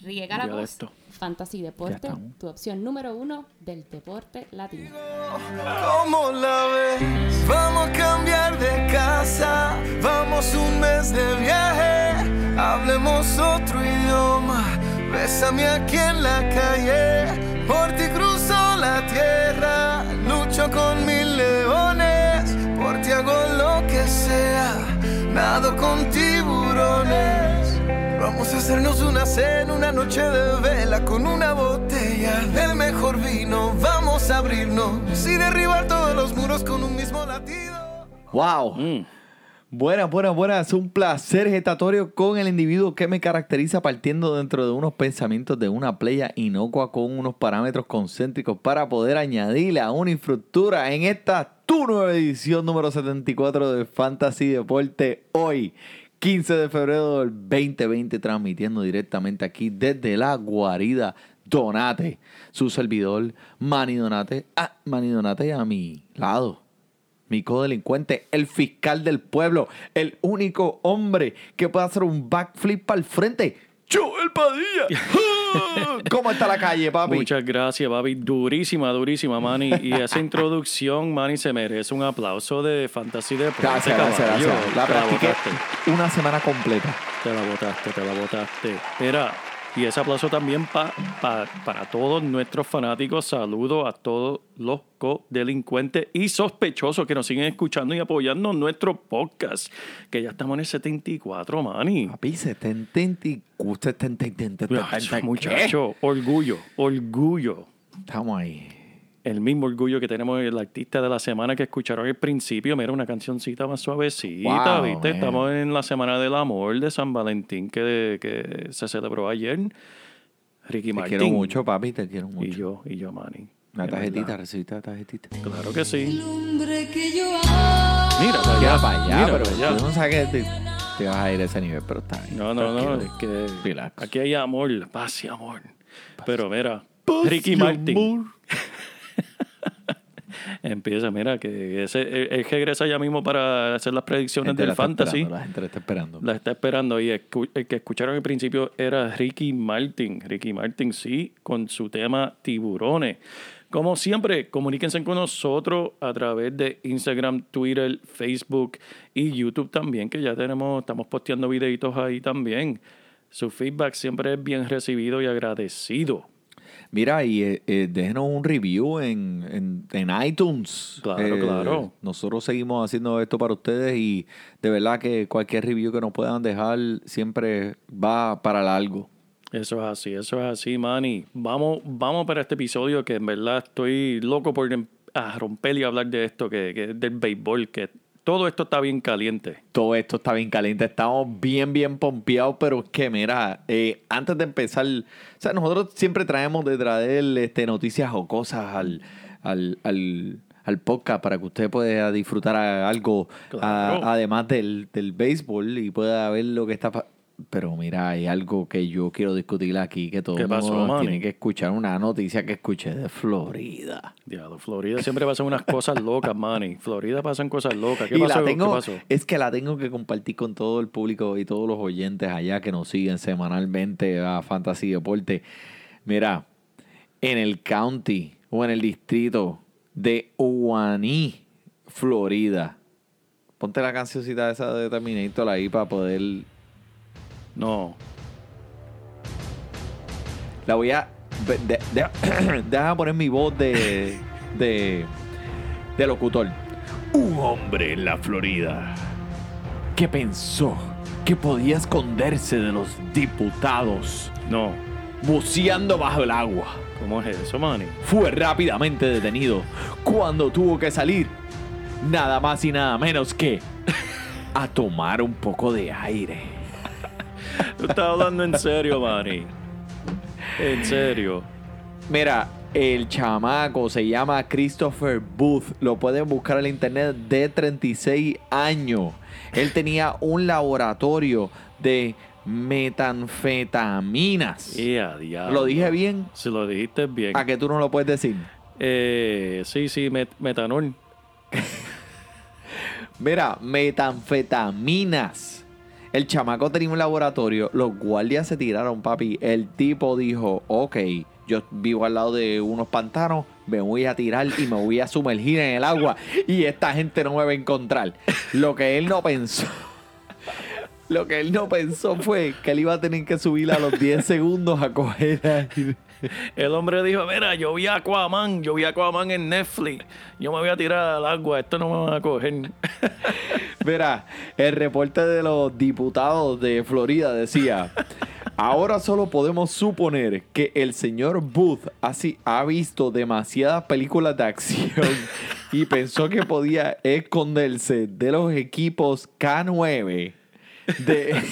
Riega la voz. esto. Fantasy Deporte, tu opción número uno del deporte latino. ¿Cómo la ves? Vamos a cambiar de casa, vamos un mes de viaje, hablemos otro idioma, bésame aquí en la calle, por ti cruzo la tierra, lucho con mil leones, por ti hago lo que sea, nado con tiburones. Vamos a hacernos una cena, una noche de vela con una botella del mejor vino. Vamos a abrirnos y derribar todos los muros con un mismo latido. ¡Wow! Mm. Buenas, buenas, buenas. Es un placer gestatorio con el individuo que me caracteriza partiendo dentro de unos pensamientos de una playa inocua con unos parámetros concéntricos para poder añadirle a una infraestructura en esta tu nueva edición número 74 de Fantasy Deporte hoy. 15 de febrero del 2020 transmitiendo directamente aquí desde la guarida Donate, su servidor Manny Donate, ah, Manny Donate a mi lado. Mi codelincuente, el fiscal del pueblo, el único hombre que puede hacer un backflip para el frente. ¡Joel Padilla! ¿Cómo está la calle, papi? Muchas gracias, Babi. Durísima, durísima, Manny. Y esa introducción, Manny, se merece un aplauso de Fantasy Deporte. Gracias, gracias, gracias. La practiqué botaste. una semana completa. Te la botaste, te la botaste. Mira, y ese aplauso también pa- pa- para todos nuestros fanáticos. Saludos a todos los co-delincuentes y sospechosos que nos siguen escuchando y apoyando nuestro podcast. Que ya estamos en el 74, Manny. Papi, 70 y- usted 70, Muchacho, muchacho, orgullo, orgullo. Estamos ahí. El mismo orgullo que tenemos el artista de la semana que escucharon al principio. Mira, una cancioncita más suavecita, Wow, ¿viste? man. Estamos en la Semana del Amor de San Valentín que, que se celebró ayer. Ricky Te Martin. quiero mucho, papi, te quiero Y mucho. yo, y yo, Manny. Una tarjetita, recibiste la tarjetita. Claro que sí. hombre que yo amo. Mira, para allá. para allá, mira pero para allá. tú no sabes que te, te vas a ir a ese nivel, pero está bien. No, no, no, es que Relax. aquí hay amor, paz y amor. Pero mira, Ricky Martin. Empieza, mira, que ese, él, él regresa ya mismo para hacer las predicciones la del fantasy. La gente la está esperando. La está esperando y escu- el que escucharon al principio era Ricky Martin. Ricky Martin, sí, con su tema Tiburones. Como siempre, comuníquense con nosotros a través de Instagram, Twitter, Facebook y YouTube también, que ya tenemos, estamos posteando videitos ahí también. Su feedback siempre es bien recibido y agradecido. Mira, y eh, eh, déjenos un review en, en, en iTunes. Claro, Eh, claro. Nosotros seguimos haciendo esto para ustedes y de verdad que cualquier review que nos puedan dejar siempre va para largo. Eso es así, eso es así, Manny. Vamos, vamos para este episodio que en verdad estoy loco por em- a romper y hablar de esto, que, que es del béisbol, que todo esto está bien caliente. Todo esto está bien caliente, estamos bien, bien pompeados, pero es que mira, eh, antes de empezar, o sea, nosotros siempre traemos de traer este, noticias o cosas al, al, al, al podcast para que usted pueda disfrutar algo Claro. a- además del, del béisbol y pueda ver lo que está pero mira, hay algo que yo quiero discutir aquí, que todo ¿Qué el mundo tiene que escuchar una noticia que escuché de Florida. Diablo, Florida siempre pasan unas cosas locas, Manny. Florida pasan cosas locas. ¿Qué y pasó? la tengo, ¿Qué pasó? es que la tengo que compartir con todo el público y todos los oyentes allá que nos siguen semanalmente a Fantasy Deporte. Mira, en el county o en el distrito de Uwaní, Florida. Ponte la cancioncita esa de Terminator ahí para poder. No. La voy a. de- de- de- Déjame poner mi voz de. de. de locutor. Un hombre en la Florida que pensó que podía esconderse de los diputados No. buceando bajo el agua. ¿Cómo es eso, Manny? Fue rápidamente detenido cuando tuvo que salir nada más y nada menos que a tomar un poco de aire. Tú estás hablando en serio, Manny. En serio. Mira, El chamaco se llama Christopher Booth. Lo pueden buscar en la internet de 36 años. Él tenía un laboratorio de metanfetaminas. Y a diablo. ¿Lo dije bien? Si lo dijiste bien. ¿A que tú no lo puedes decir? Eh, sí, sí, met- metanol. Mira, metanfetaminas. El chamaco tenía un laboratorio. Los guardias se tiraron, papi. El tipo dijo, ok, yo vivo al lado de unos pantanos, me voy a tirar y me voy a sumergir en el agua y esta gente no me va a encontrar. Lo que él no pensó. Lo que él no pensó fue que él iba a tener que subir a los 10 segundos a coger aire. El hombre dijo, mira, yo vi Aquaman, yo vi Aquaman en Netflix. Yo me voy a tirar al agua, esto no me va a coger. Mira, el reporte de los diputados de Florida decía, ahora solo podemos suponer que el señor Booth ha visto demasiadas películas de acción y pensó que podía esconderse de los equipos K9 de,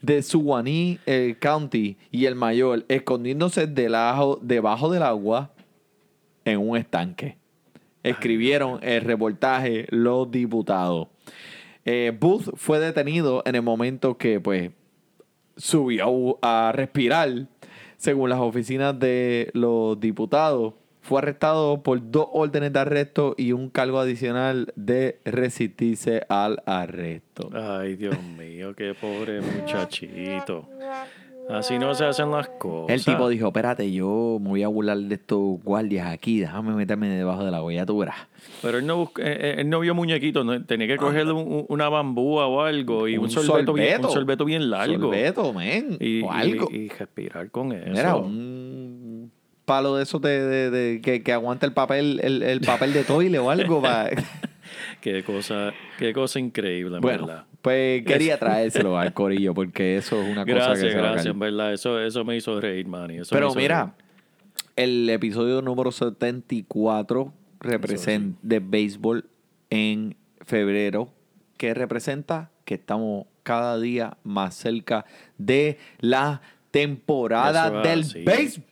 de Suwannee eh, County y el mayor, escondiéndose debajo, debajo del agua en un estanque. Escribieron el reportaje los diputados. Eh, Booth fue detenido en el momento que pues subió a respirar. Según las oficinas de los diputados, fue arrestado por dos órdenes de arresto y un cargo adicional de resistirse al arresto. Ay, Dios mío, qué pobre muchachito. Así no se hacen las cosas. El tipo dijo, espérate, yo me voy a burlar de estos guardias aquí, déjame meterme debajo de la verás. Pero él no, busca- eh, eh, él no vio muñequitos, ¿no? tenía que cogerle un- un- una bambúa o algo y un, Un sorbeto, Bien, sorbeto. un sorbeto bien largo. Sorbeto, men, Y, o y- algo. y respirar con eso. Mira, un palo de esos de, de- de- que, que aguanta el papel, el, el papel de toile o algo. Qué cosa, qué cosa increíble, en bueno, verdad. Pues quería traérselo al corillo porque eso es una cosa que Gracias, se gracias, en verdad. Eso, eso me hizo reír, Manny. eso Pero mira, el episodio número 74 representa de béisbol en febrero, que representa que estamos cada día más cerca de la temporada es del así. béisbol.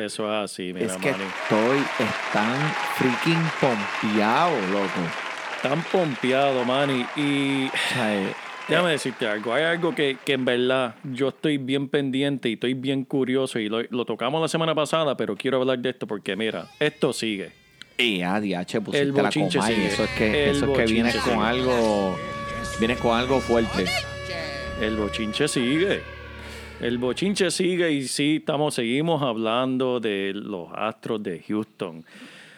Eso es así, mira, Es que Manny. estoy tan freaking pompeado, loco. Tan pompeado, Manny. Y O sea, eh, déjame decirte algo. Hay algo que, que en verdad yo estoy bien pendiente y estoy bien curioso. Y lo, lo tocamos la semana pasada, pero quiero hablar de esto porque, mira, esto sigue. y ADH pusiste El la coma y sigue. eso es que, El eso es que vienes bochinche con sigue. algo, vienes con algo fuerte. El bochinche sigue. El bochinche sigue y sí, estamos, seguimos hablando de los astros de Houston.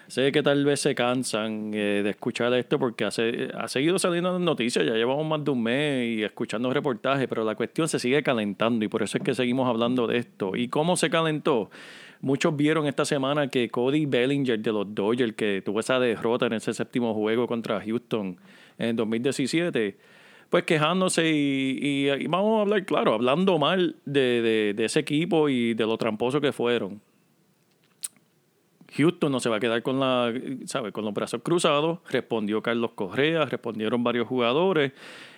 Sé que tal vez se cansan eh, de escuchar esto porque hace, ha seguido saliendo en noticias, ya llevamos más de un mes y escuchando reportajes, pero la cuestión se sigue calentando y por eso es que seguimos hablando de esto. ¿Y cómo se calentó? Muchos vieron esta semana que Cody Bellinger de los Dodgers, que tuvo esa derrota en ese séptimo juego contra Houston en 2017, pues quejándose y, y- y vamos a hablar, claro, hablando mal de, de- de ese equipo y de lo tramposo que fueron. Houston no se va a quedar con la, ¿sabe? con los brazos cruzados. Respondió Carlos Correa, respondieron varios jugadores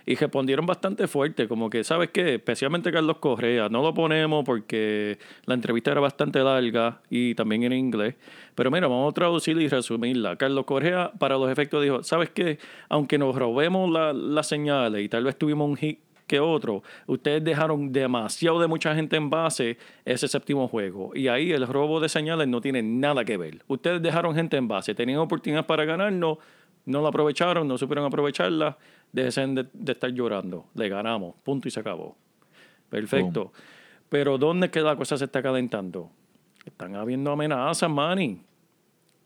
y respondieron bastante fuerte, como que, ¿sabes qué? Especialmente Carlos Correa, no lo ponemos porque la entrevista era bastante larga y también en inglés. Pero mira, vamos a traducirla y resumirla. Carlos Correa, para los efectos, dijo, ¿sabes qué? Aunque nos robemos la- las señales y tal vez tuvimos un hit que otro, ustedes dejaron demasiado de mucha gente en base ese séptimo juego. Y ahí el robo de señales no tiene nada que ver. Ustedes dejaron gente en base, tenían oportunidades para ganarnos, no la aprovecharon, no supieron aprovecharla, dejen de, de estar llorando. Le ganamos, punto y se acabó. Perfecto. Pero ¿dónde es que la cosa se está calentando? Están habiendo amenazas, Manny.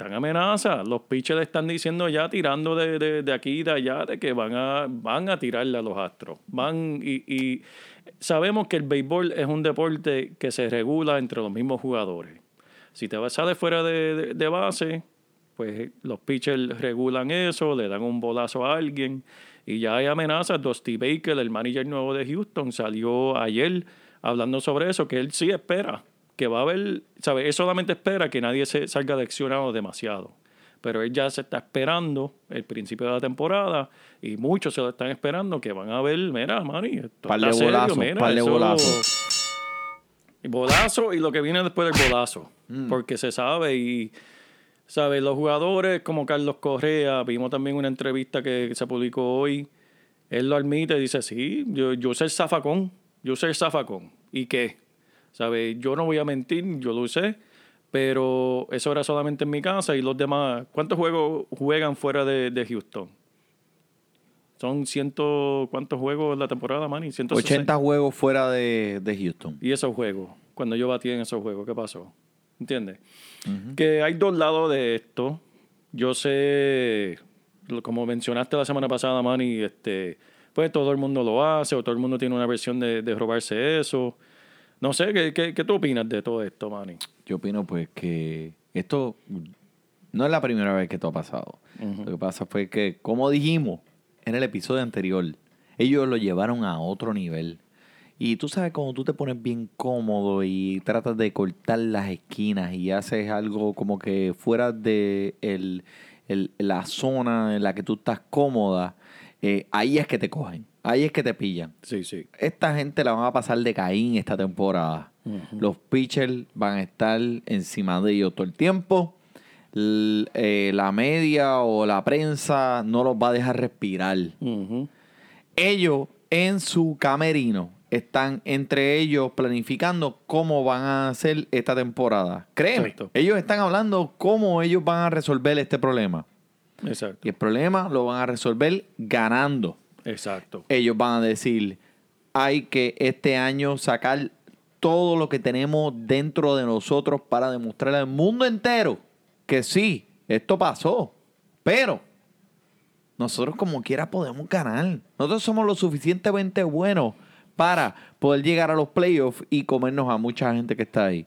Están amenazas. Los pitchers están diciendo ya, tirando de, de, de aquí y de allá, de que van a, van a tirarle a los astros. Van y, y sabemos que el béisbol es un deporte que se regula entre los mismos jugadores. Si te vas sales fuera de, de- base, pues los pitchers regulan eso, le dan un bolazo a alguien y ya hay amenazas. Dusty Baker, el manager nuevo de Houston, salió ayer hablando sobre eso, que él sí espera, que va a haber, ¿sabes? Él solamente espera que nadie se salga leccionado demasiado. Pero él ya se está esperando el principio de la temporada y muchos se lo están esperando que van a ver, mira, Manny, esto Par de bolazos, par de bolazos. y Bolazo y lo que viene después del bolazo. porque se sabe y, ¿sabes? Los jugadores como Carlos Correa, vimos también una entrevista que se publicó hoy, él lo admite y dice, sí, yo, yo usé el zafacón, yo usé el zafacón. ¿Y qué? ¿Sabes? Yo no voy a mentir, yo lo usé, pero eso era solamente en mi casa y los demás, ¿cuántos juegos juegan fuera de, de Houston? Son ciento, ¿cuántos juegos la temporada, Manny? 160. 80 juegos fuera de, de Houston. Y esos juegos, cuando yo batí en esos juegos, ¿qué pasó? ¿Entiendes? Que hay dos lados de esto. Yo sé, como mencionaste la semana pasada, Manny, este, pues todo el mundo lo hace o todo el mundo tiene una versión de, de robarse eso. No sé, ¿qué, qué, qué tú opinas de todo esto, Manny? Yo opino pues que esto no es la primera vez que esto ha pasado. Lo que pasa fue que, como dijimos en el episodio anterior, ellos lo llevaron a otro nivel. Y tú sabes, cuando tú te pones bien cómodo y tratas de cortar las esquinas y haces algo como que fuera de el- el- la zona en la que tú estás cómoda, eh, ahí es que te cogen, ahí es que te pillan. Sí, sí. Esta gente la van a pasar de Caín esta temporada. Los pitchers van a estar encima de ellos todo el tiempo. L- eh, la media o la prensa no los va a dejar respirar. Ellos en su camerino están entre ellos planificando cómo van a hacer esta temporada. Créeme, Exacto. ellos están hablando cómo ellos van a resolver este problema. Exacto. Y el problema lo van a resolver ganando Exacto. ellos van a decir, hay que este año sacar todo lo que tenemos dentro de nosotros para demostrarle al mundo entero que sí, esto pasó, pero nosotros como quiera podemos ganar. Nosotros somos lo suficientemente buenos para poder llegar a los playoffs y comernos a mucha gente que está ahí.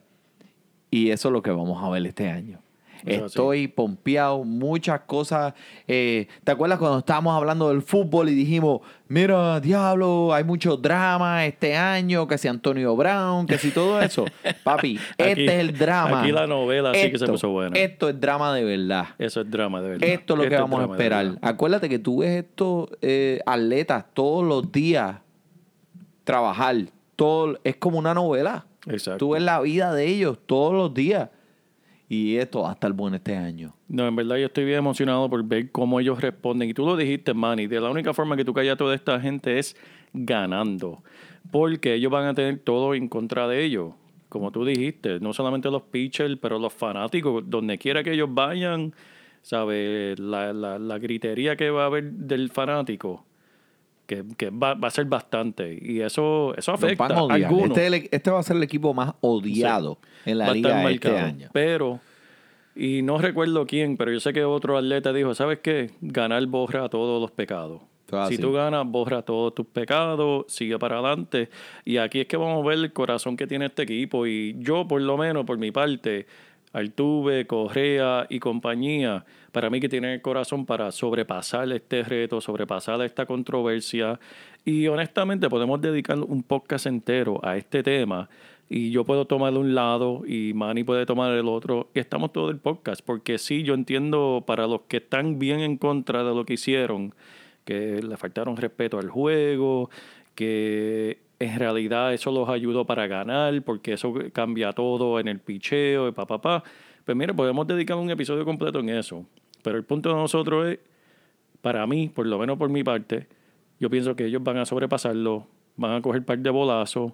Y eso es lo que vamos a ver este año. Sí. Estoy pompeado, muchas cosas. eh, ¿Te acuerdas cuando estábamos hablando del fútbol y dijimos, mira, diablo, hay mucho drama este año, que si Antonio Brown, que si todo eso? Papi, este es el drama. aquí la novela sí que se puso buena. Esto es drama de verdad. Eso es drama, de verdad. Esto es lo que vamos a esperar. Acuérdate que tú ves estos eh, atletas todos los días trabajar. Todo, es como una novela. Exacto. Tú ves la vida de ellos todos los días. Y esto va a estar bueno este año. No, en verdad yo estoy bien emocionado por ver cómo ellos responden. Y tú lo dijiste, Manny, de la única forma que tú callas a toda esta gente es ganando. Porque ellos van a tener todo en contra de ellos. Como tú dijiste, no solamente los pitchers, pero los fanáticos, donde quiera que ellos vayan, ¿sabes? La, la, la gritería que va a haber del fanático, que, que va, va a ser bastante. Y eso, eso afecta a algunos. Este, es el- este va a ser el equipo más odiado en la liga este año. Pero, y no recuerdo quién, pero yo sé que otro atleta dijo, ¿sabes qué? Ganar borra todos los pecados. Si tú ganas, borra todos tus pecados, sigue para adelante. Y aquí es que vamos a ver el corazón que tiene este equipo. Y yo, por lo menos, por mi parte, Altuve, Correa y compañía, para mí que tienen el corazón para sobrepasar este reto, sobrepasar esta controversia. Y honestamente podemos dedicar un podcast entero a este tema y yo puedo tomar un lado y Manny puede tomar el otro y estamos todo el podcast porque sí, yo entiendo para los que están bien en contra de lo que hicieron, que le faltaron respeto al juego, que en realidad eso los ayudó para ganar porque eso cambia todo en el picheo y pa, pa, pa. Pues mira, podemos dedicar un episodio completo en eso. Pero el punto de nosotros es, para mí, por lo menos por mi parte, yo pienso que ellos van a sobrepasarlo, van a coger par de bolazos,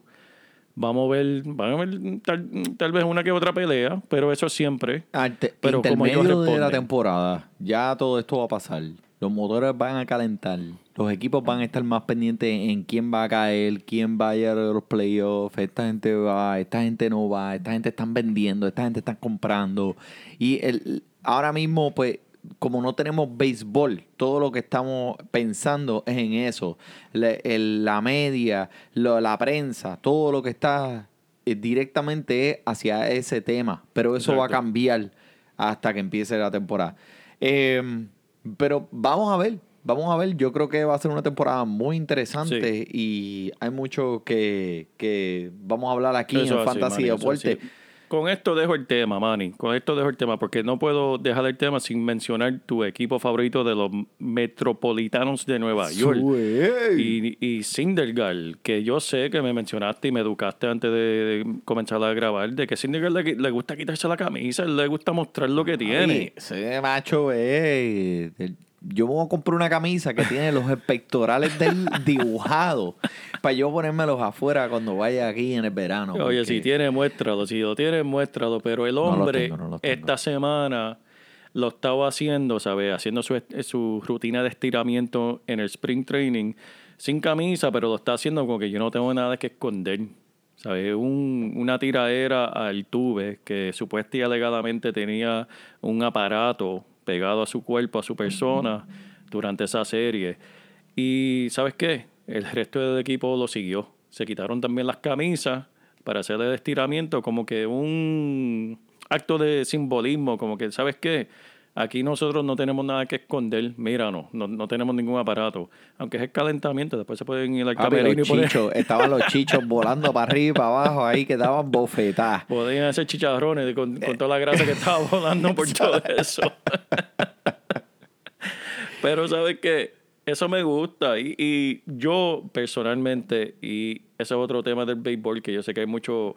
vamos a ver, van a ver tal, tal vez una que otra pelea, pero eso siempre. Ante- Pero como ellos intermedio de la responden. temporada, ya todo esto va a pasar. Los motores van a calentar. Los equipos van a estar más pendientes en quién va a caer, quién va a llegar a los playoffs. Esta gente va, esta gente no va, esta gente están vendiendo, esta gente están comprando. Y el, ahora mismo, pues, como no tenemos béisbol, todo lo que estamos pensando es en eso. La, el- la media, lo- la prensa, todo lo que está eh, directamente es hacia ese tema. Pero eso va a cambiar hasta que empiece la temporada. Eh, pero vamos a ver, vamos a ver. Yo creo que va a ser una temporada muy interesante y hay mucho que, que vamos a hablar aquí Eso en Fantasy Deporte. Con esto dejo el tema, Manny. Con esto dejo el tema, porque no puedo dejar el tema sin mencionar tu equipo favorito de los Metropolitanos de Nueva York. Y, y Syndergaard, que yo sé que me mencionaste y me educaste antes de, comenzar a grabar, de que Syndergaard le, le gusta quitarse la camisa, le gusta mostrar lo que tiene. Ay, ese macho es. Yo me voy a comprar una camisa que tiene los pectorales del dibujado para yo ponérmelos afuera cuando vaya aquí en el verano. Oye, porque- si tiene, muéstralo. Si lo tiene, muéstralo. Pero el hombre, tengo, no esta semana lo estaba haciendo, ¿sabes? Haciendo su, su rutina de estiramiento en el spring training sin camisa, pero lo está haciendo como que yo no tengo nada que esconder. ¿Sabes? Un, una tiradera al tube que supuestamente y alegadamente tenía un aparato pegado a su cuerpo, a su persona, durante esa serie. Y ¿sabes qué? El resto del equipo lo siguió. Se quitaron también las camisas para hacer el estiramiento, como que un acto de simbolismo, como que, ¿sabes qué? Aquí nosotros no tenemos nada que esconder, míranos, no, no tenemos ningún aparato. Aunque es el calentamiento, después se pueden ir al Ah, pero y los poner- chichos, estaban los chichos volando para arriba y para abajo ahí que daban bofetadas. Podían hacer chicharrones con, con toda la grasa que estaba volando por todo eso. Pero sabes que eso me gusta y, y yo personalmente, y ese es otro tema del béisbol que yo sé que hay mucho,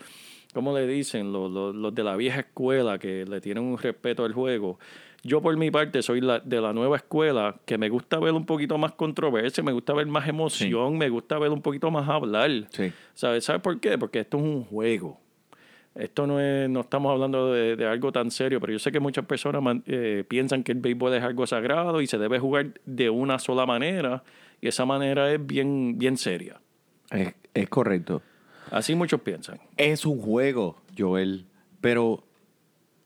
¿cómo le dicen? Los, los, los de la vieja escuela que le tienen un respeto al juego. Yo por mi parte soy la, de la nueva escuela que me gusta ver un poquito más controversia, me gusta ver más emoción, me gusta ver un poquito más hablar. Sí. ¿Sabes? ¿Sabes por qué? Porque esto es un juego. Esto no es, no estamos hablando de, de algo tan serio, pero yo sé que muchas personas man- eh, piensan que el béisbol es algo sagrado y se debe jugar de una sola manera, y esa manera es bien, bien seria. Es, es correcto. Así muchos piensan. Es un juego, Joel, pero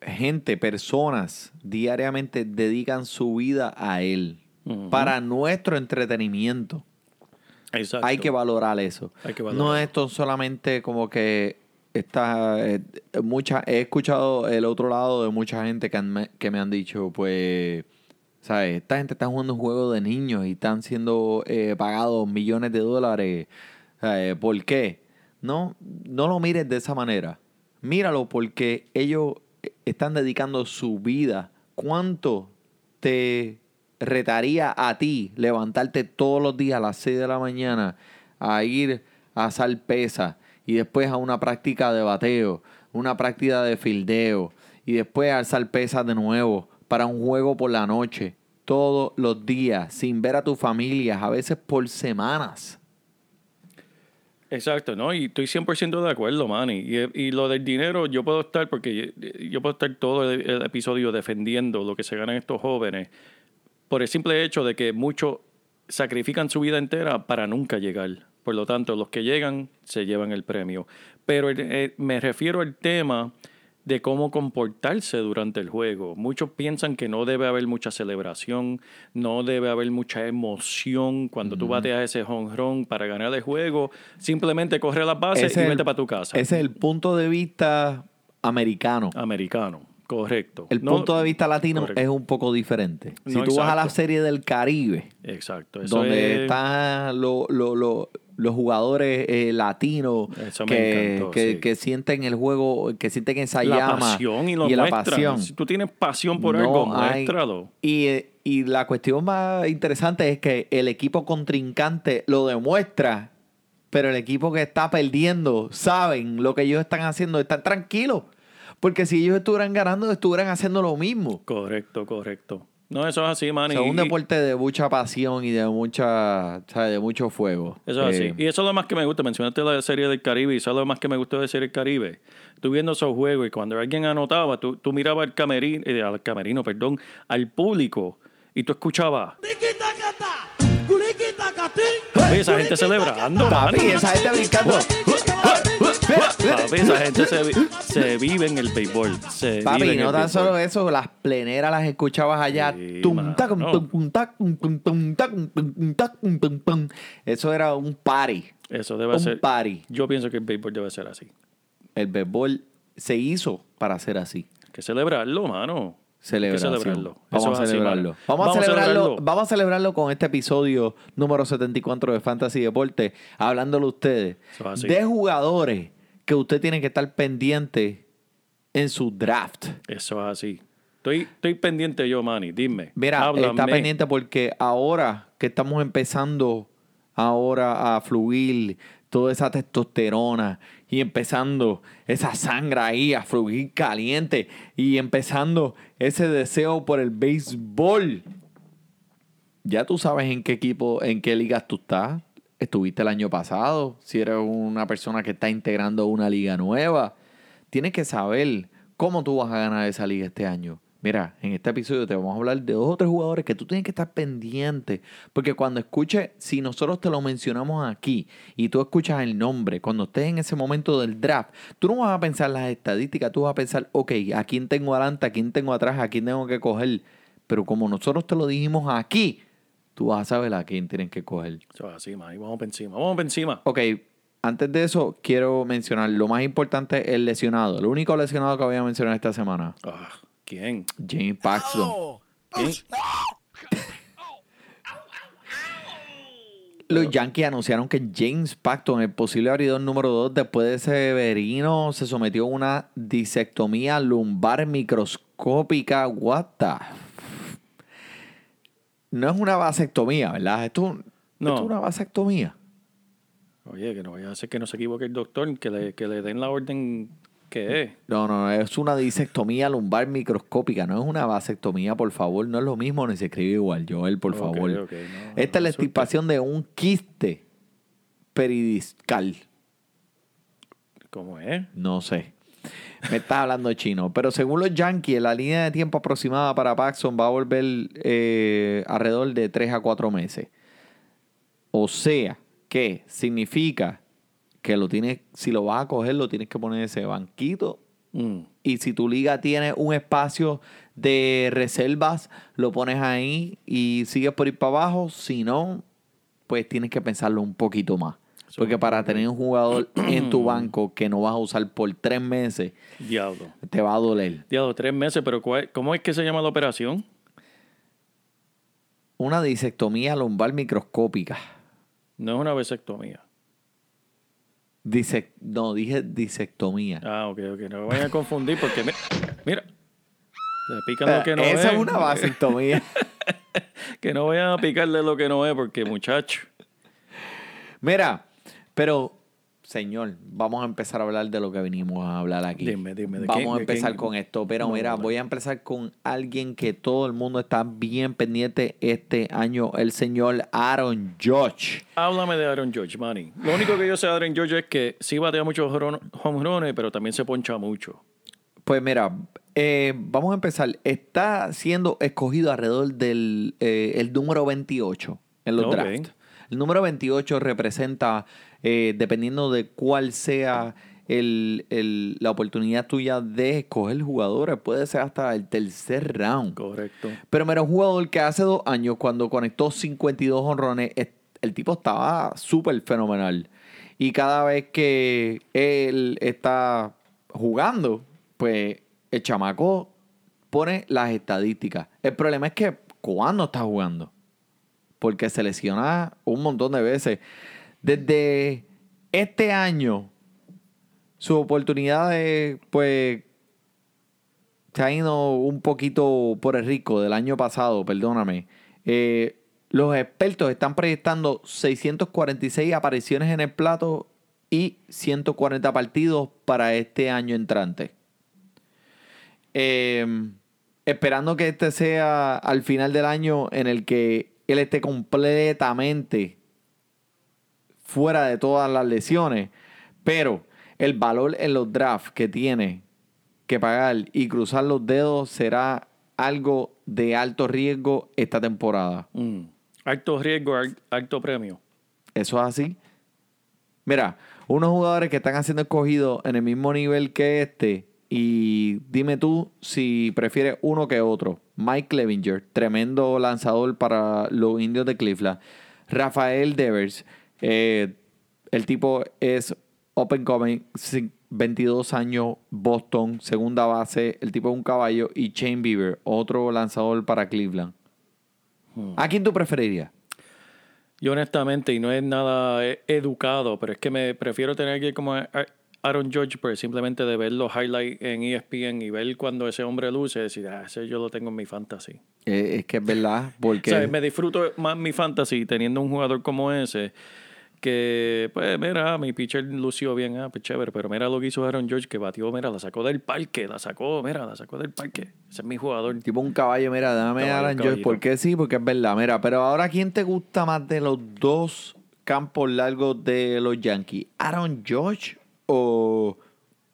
gente, personas diariamente dedican su vida a él para nuestro entretenimiento. Exacto. Hay que valorar eso. Hay que No valorar. es esto solamente como que está eh, mucha he escuchado el otro lado de mucha gente que, han- que me han dicho pues sabes esta gente está jugando un juego de niños y están siendo eh, pagados millones de dólares ¿sabes? ¿por qué? no no lo mires de esa manera míralo porque ellos están dedicando su vida cuánto te retaría a ti levantarte todos los días a las 6 de la mañana a ir a hacer y después a una práctica de bateo, una práctica de fildeo y después a alzar de nuevo para un juego por la noche, todos los días, sin ver a tu familia, a veces por semanas. Exacto, ¿no? Y estoy 100% de acuerdo, Manny. Y, lo del dinero, yo puedo estar, porque yo, puedo estar todo el, episodio defendiendo lo que se ganan estos jóvenes, por el simple hecho de que muchos sacrifican su vida entera para nunca llegar. Por lo tanto, los que llegan se llevan el premio. Pero el- eh, me refiero al tema de cómo comportarse durante el juego. Muchos piensan que no debe haber mucha celebración, no debe haber mucha emoción cuando tú bateas ese jonrón para ganar el juego. Simplemente corre las bases Ese y vete el- para tu casa. Ese es el punto de vista americano. Americano, correcto. El No- punto de vista latino correcto. es un poco diferente. Si No, tú vas a la serie del Caribe, Exacto. Eso donde es- están lo- lo- lo- los jugadores eh, latinos que, encantó, que, sí. que sienten el juego, que sienten esa la llama pasión y lo la pasión. Si tú tienes pasión por No algo, hay- muéstralo. Y, y la cuestión más interesante es que el equipo contrincante lo demuestra, pero el equipo que está perdiendo saben lo que ellos están haciendo, están tranquilos. Porque si ellos estuvieran ganando, estuvieran haciendo lo mismo. Correcto, correcto. No, eso es así, man. O sea, y- un deporte de mucha pasión y de mucha, ¿sabes? de mucho fuego. Eso es Eh, así. Y eso es lo más que me gusta. Mencionaste la serie del Caribe y eso es lo más que me gustó de serie del Caribe. Tú viendo esos juegos y cuando alguien anotaba, tú, tú mirabas al camerino, eh, al camerino, perdón, al público y tú escuchabas. Papi, esa gente celebrando, Papi, esa gente brincando. Papi, esa gente se, vi- se vive en el béisbol. Se Papi, vive en no el tan béisbol. solo eso, las pleneras las escuchabas allá. Sí, Tum, tacum, mano. tum, tum, tacum, tum, tum, tacum, tum, tum, tacum, tum, tum. Eso era un party. Eso debe Un ser. party. Yo pienso que el béisbol debe ser así. El béisbol se hizo para ser así. Hay que celebrarlo, mano. Celebración. Hay que celebrarlo. Vamos Eso a es así, celebrarlo. mano. vamos, a celebrarlo. Vamos a celebrarlo con este episodio número 74 de Fantasy Deporte, hablándole a ustedes Eso es así. de jugadores que usted tiene que estar pendiente en su draft. Eso es así. Estoy, estoy pendiente yo, Manny. Dime. Mira, háblame. está pendiente porque ahora que estamos empezando ahora a fluir toda esa testosterona y empezando esa sangre ahí a fluir caliente y empezando ese deseo por el béisbol. Ya tú sabes en qué equipo, en qué ligas tú estás. Estuviste el año pasado. Si eres una persona que está integrando una liga nueva, tienes que saber cómo tú vas a ganar esa liga este año. Mira, en este episodio te vamos a hablar de dos o tres jugadores que tú tienes que estar pendiente. Porque cuando escuches, si nosotros te lo mencionamos aquí y tú escuchas el nombre, cuando estés en ese momento del draft, tú no vas a pensar las estadísticas, tú vas a pensar, ok, a quién tengo adelante, a quién tengo atrás, a quién tengo que coger. Pero como nosotros te lo dijimos aquí, tú vas a saber a quién tienes que coger. Así, Manny. Vamos para encima. Vamos para encima. Ok, antes de eso, quiero mencionar lo más importante, el lesionado. El único lesionado que voy a mencionar esta semana, Ah, ¿Quién? James Paxton. ¿Quién? Los Yankees anunciaron que James Paxton, el posible abridor número 2 después de Severino, se sometió a una disectomía lumbar microscópica. What the? No es una vasectomía, ¿verdad? Esto, No. esto es una vasectomía. Oye, que no vaya a ser que no se equivoque el doctor, que le, que le den la orden que es. No, no, no, es una disectomía lumbar microscópica, no es una vasectomía, por favor, no es lo mismo ni se escribe igual, Joel, por favor. no, Esta no es la extirpación de un quiste peridiscal. ¿Cómo es? No sé. Me estás hablando chino. Pero según los Yankees, la línea de tiempo aproximada para Paxson va a volver eh, alrededor de 3 a 4 meses. O sea, que significa que lo tienes, si lo vas a coger, lo tienes que poner en ese banquito. Mm. Y si tu liga tiene un espacio de reservas, lo pones ahí y sigues por ir para abajo. Si no, pues tienes que pensarlo un poquito más. Porque para tener un jugador en tu banco que no vas a usar por tres meses, Diablo. te va a doler. Diablo, tres meses, pero ¿cuál- ¿cómo es que se llama la operación? Una disectomía lumbar microscópica. No es una vasectomía. Disec- no, dije disectomía. Ah, ok, ok. No me vayan a confundir porque, mi- mira, le pican lo que no Eh, Esa es. es una vasectomía. Que no vayan a picarle lo que no es porque, muchacho. Mira, pero, señor, vamos a empezar a hablar de lo que venimos a hablar aquí. Dime, dime, ¿de Vamos quién- a empezar quién? con esto, pero No, mira, voy a empezar con alguien que todo el mundo está bien pendiente este año, el señor Aaron Judge. Háblame de Aaron George, Manny. Lo único que yo sé de Aaron George es que sí batea muchos home runs, pero también se poncha mucho. Pues mira, eh, vamos a empezar. Está siendo escogido alrededor del eh, el número 28 en los Ok. drafts. El número 28 representa, eh, dependiendo de cuál sea el- el- la oportunidad tuya de escoger jugadores, puede ser hasta el tercer round. Correcto. Pero mira, un jugador que hace dos años, cuando conectó 52 honrones, es- el tipo estaba súper fenomenal. Y cada vez que él está jugando, pues el chamaco pone las estadísticas. El problema es que cuando está jugando, porque se lesiona un montón de veces. Desde este año, su oportunidad de, pues, se ha ido un poquito por el rico del año pasado, perdóname. Eh, los expertos están proyectando 646 apariciones en el plato y 140 partidos para este año entrante. Eh, esperando que este sea al final del año en el que él esté completamente fuera de todas las lesiones, pero el valor en los drafts que tiene que pagar y cruzar los dedos será algo de alto riesgo esta temporada. Mm. Alto riesgo, al- alto premio. Eso es así. Mira, unos jugadores que están haciendo escogidos en el mismo nivel que este. Y dime tú si prefieres uno que otro. Mike Clevinger, tremendo lanzador para los indios de Cleveland. Rafael Devers, eh, el tipo es open coming, cin- 22 años, Boston, segunda base. El tipo es un caballo. Y Shane Bieber, otro lanzador para Cleveland. ¿A quién tú preferirías? Yo honestamente, y no es nada eh, educado, pero es que me prefiero tener que como Aaron George, pues simplemente de ver los highlights en ESPN y ver cuando ese hombre luce, decir, ah, ese yo lo tengo en mi fantasy. Eh, es que es verdad, porque... O sea, me disfruto más mi fantasy teniendo un jugador como ese que, pues, mira, mi pitcher lució bien, ah, pues chévere, pero mira lo que hizo Aaron George, que batió, mira, la sacó del parque, la sacó, mira, la sacó del parque. Ese es mi jugador. Tipo un caballo, mira, dame Caballo, Aaron George. caballito. ¿Por qué sí? Porque es verdad. Mira, pero ahora, ¿quién te gusta más de los dos campos largos de los Yankees? ¿Aaron George o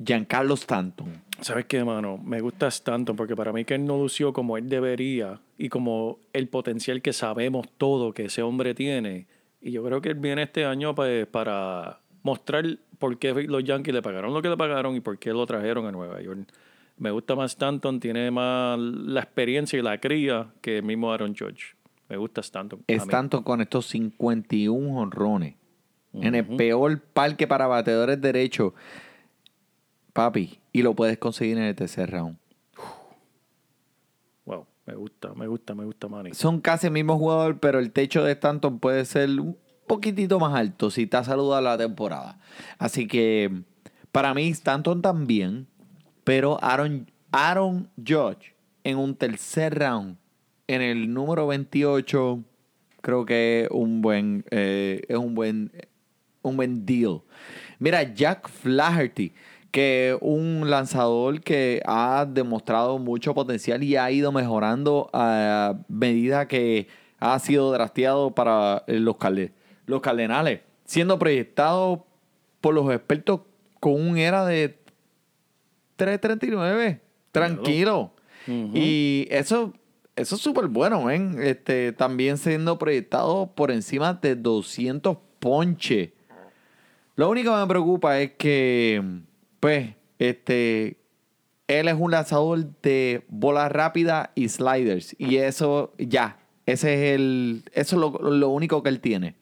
Giancarlo Stanton? ¿Sabes qué, mano? Me gusta Stanton porque para mí que él no lució como él debería y como el potencial que sabemos todo que ese hombre tiene. Y yo creo que él viene este año pues, para mostrar por qué los Yankees le pagaron lo que le pagaron y por qué lo trajeron a Nueva York. Me gusta más Stanton, tiene más la experiencia y la cría que el mismo Aaron George. Me gusta Stanton. Stanton con estos 51 honrones. En el peor parque para bateadores derechos. Papi, y lo puedes conseguir en el tercer round. Me gusta, me gusta, me gusta, Manny. Son casi el mismo jugador, pero el techo de Stanton puede ser un poquitito más alto si está saludado la temporada. Así que para mí Stanton también, pero Aaron, Aaron Judge en un tercer round, en el número 28, creo que es un buen, eh, es un buen, un buen deal. Mira, Jack Flaherty, que un lanzador que ha demostrado mucho potencial y ha ido mejorando a medida que ha sido drafteado para eh, los, los Cardenales, siendo proyectado por los expertos con un era de 3.39. Tranquilo. Y eso, eso es súper bueno, ¿ven? Este, también siendo proyectado por encima de 200 ponches. Lo único que me preocupa es que, pues, este, él es un lanzador de bola rápida y sliders. Y eso, ya, ese es el, eso es lo, único que él tiene.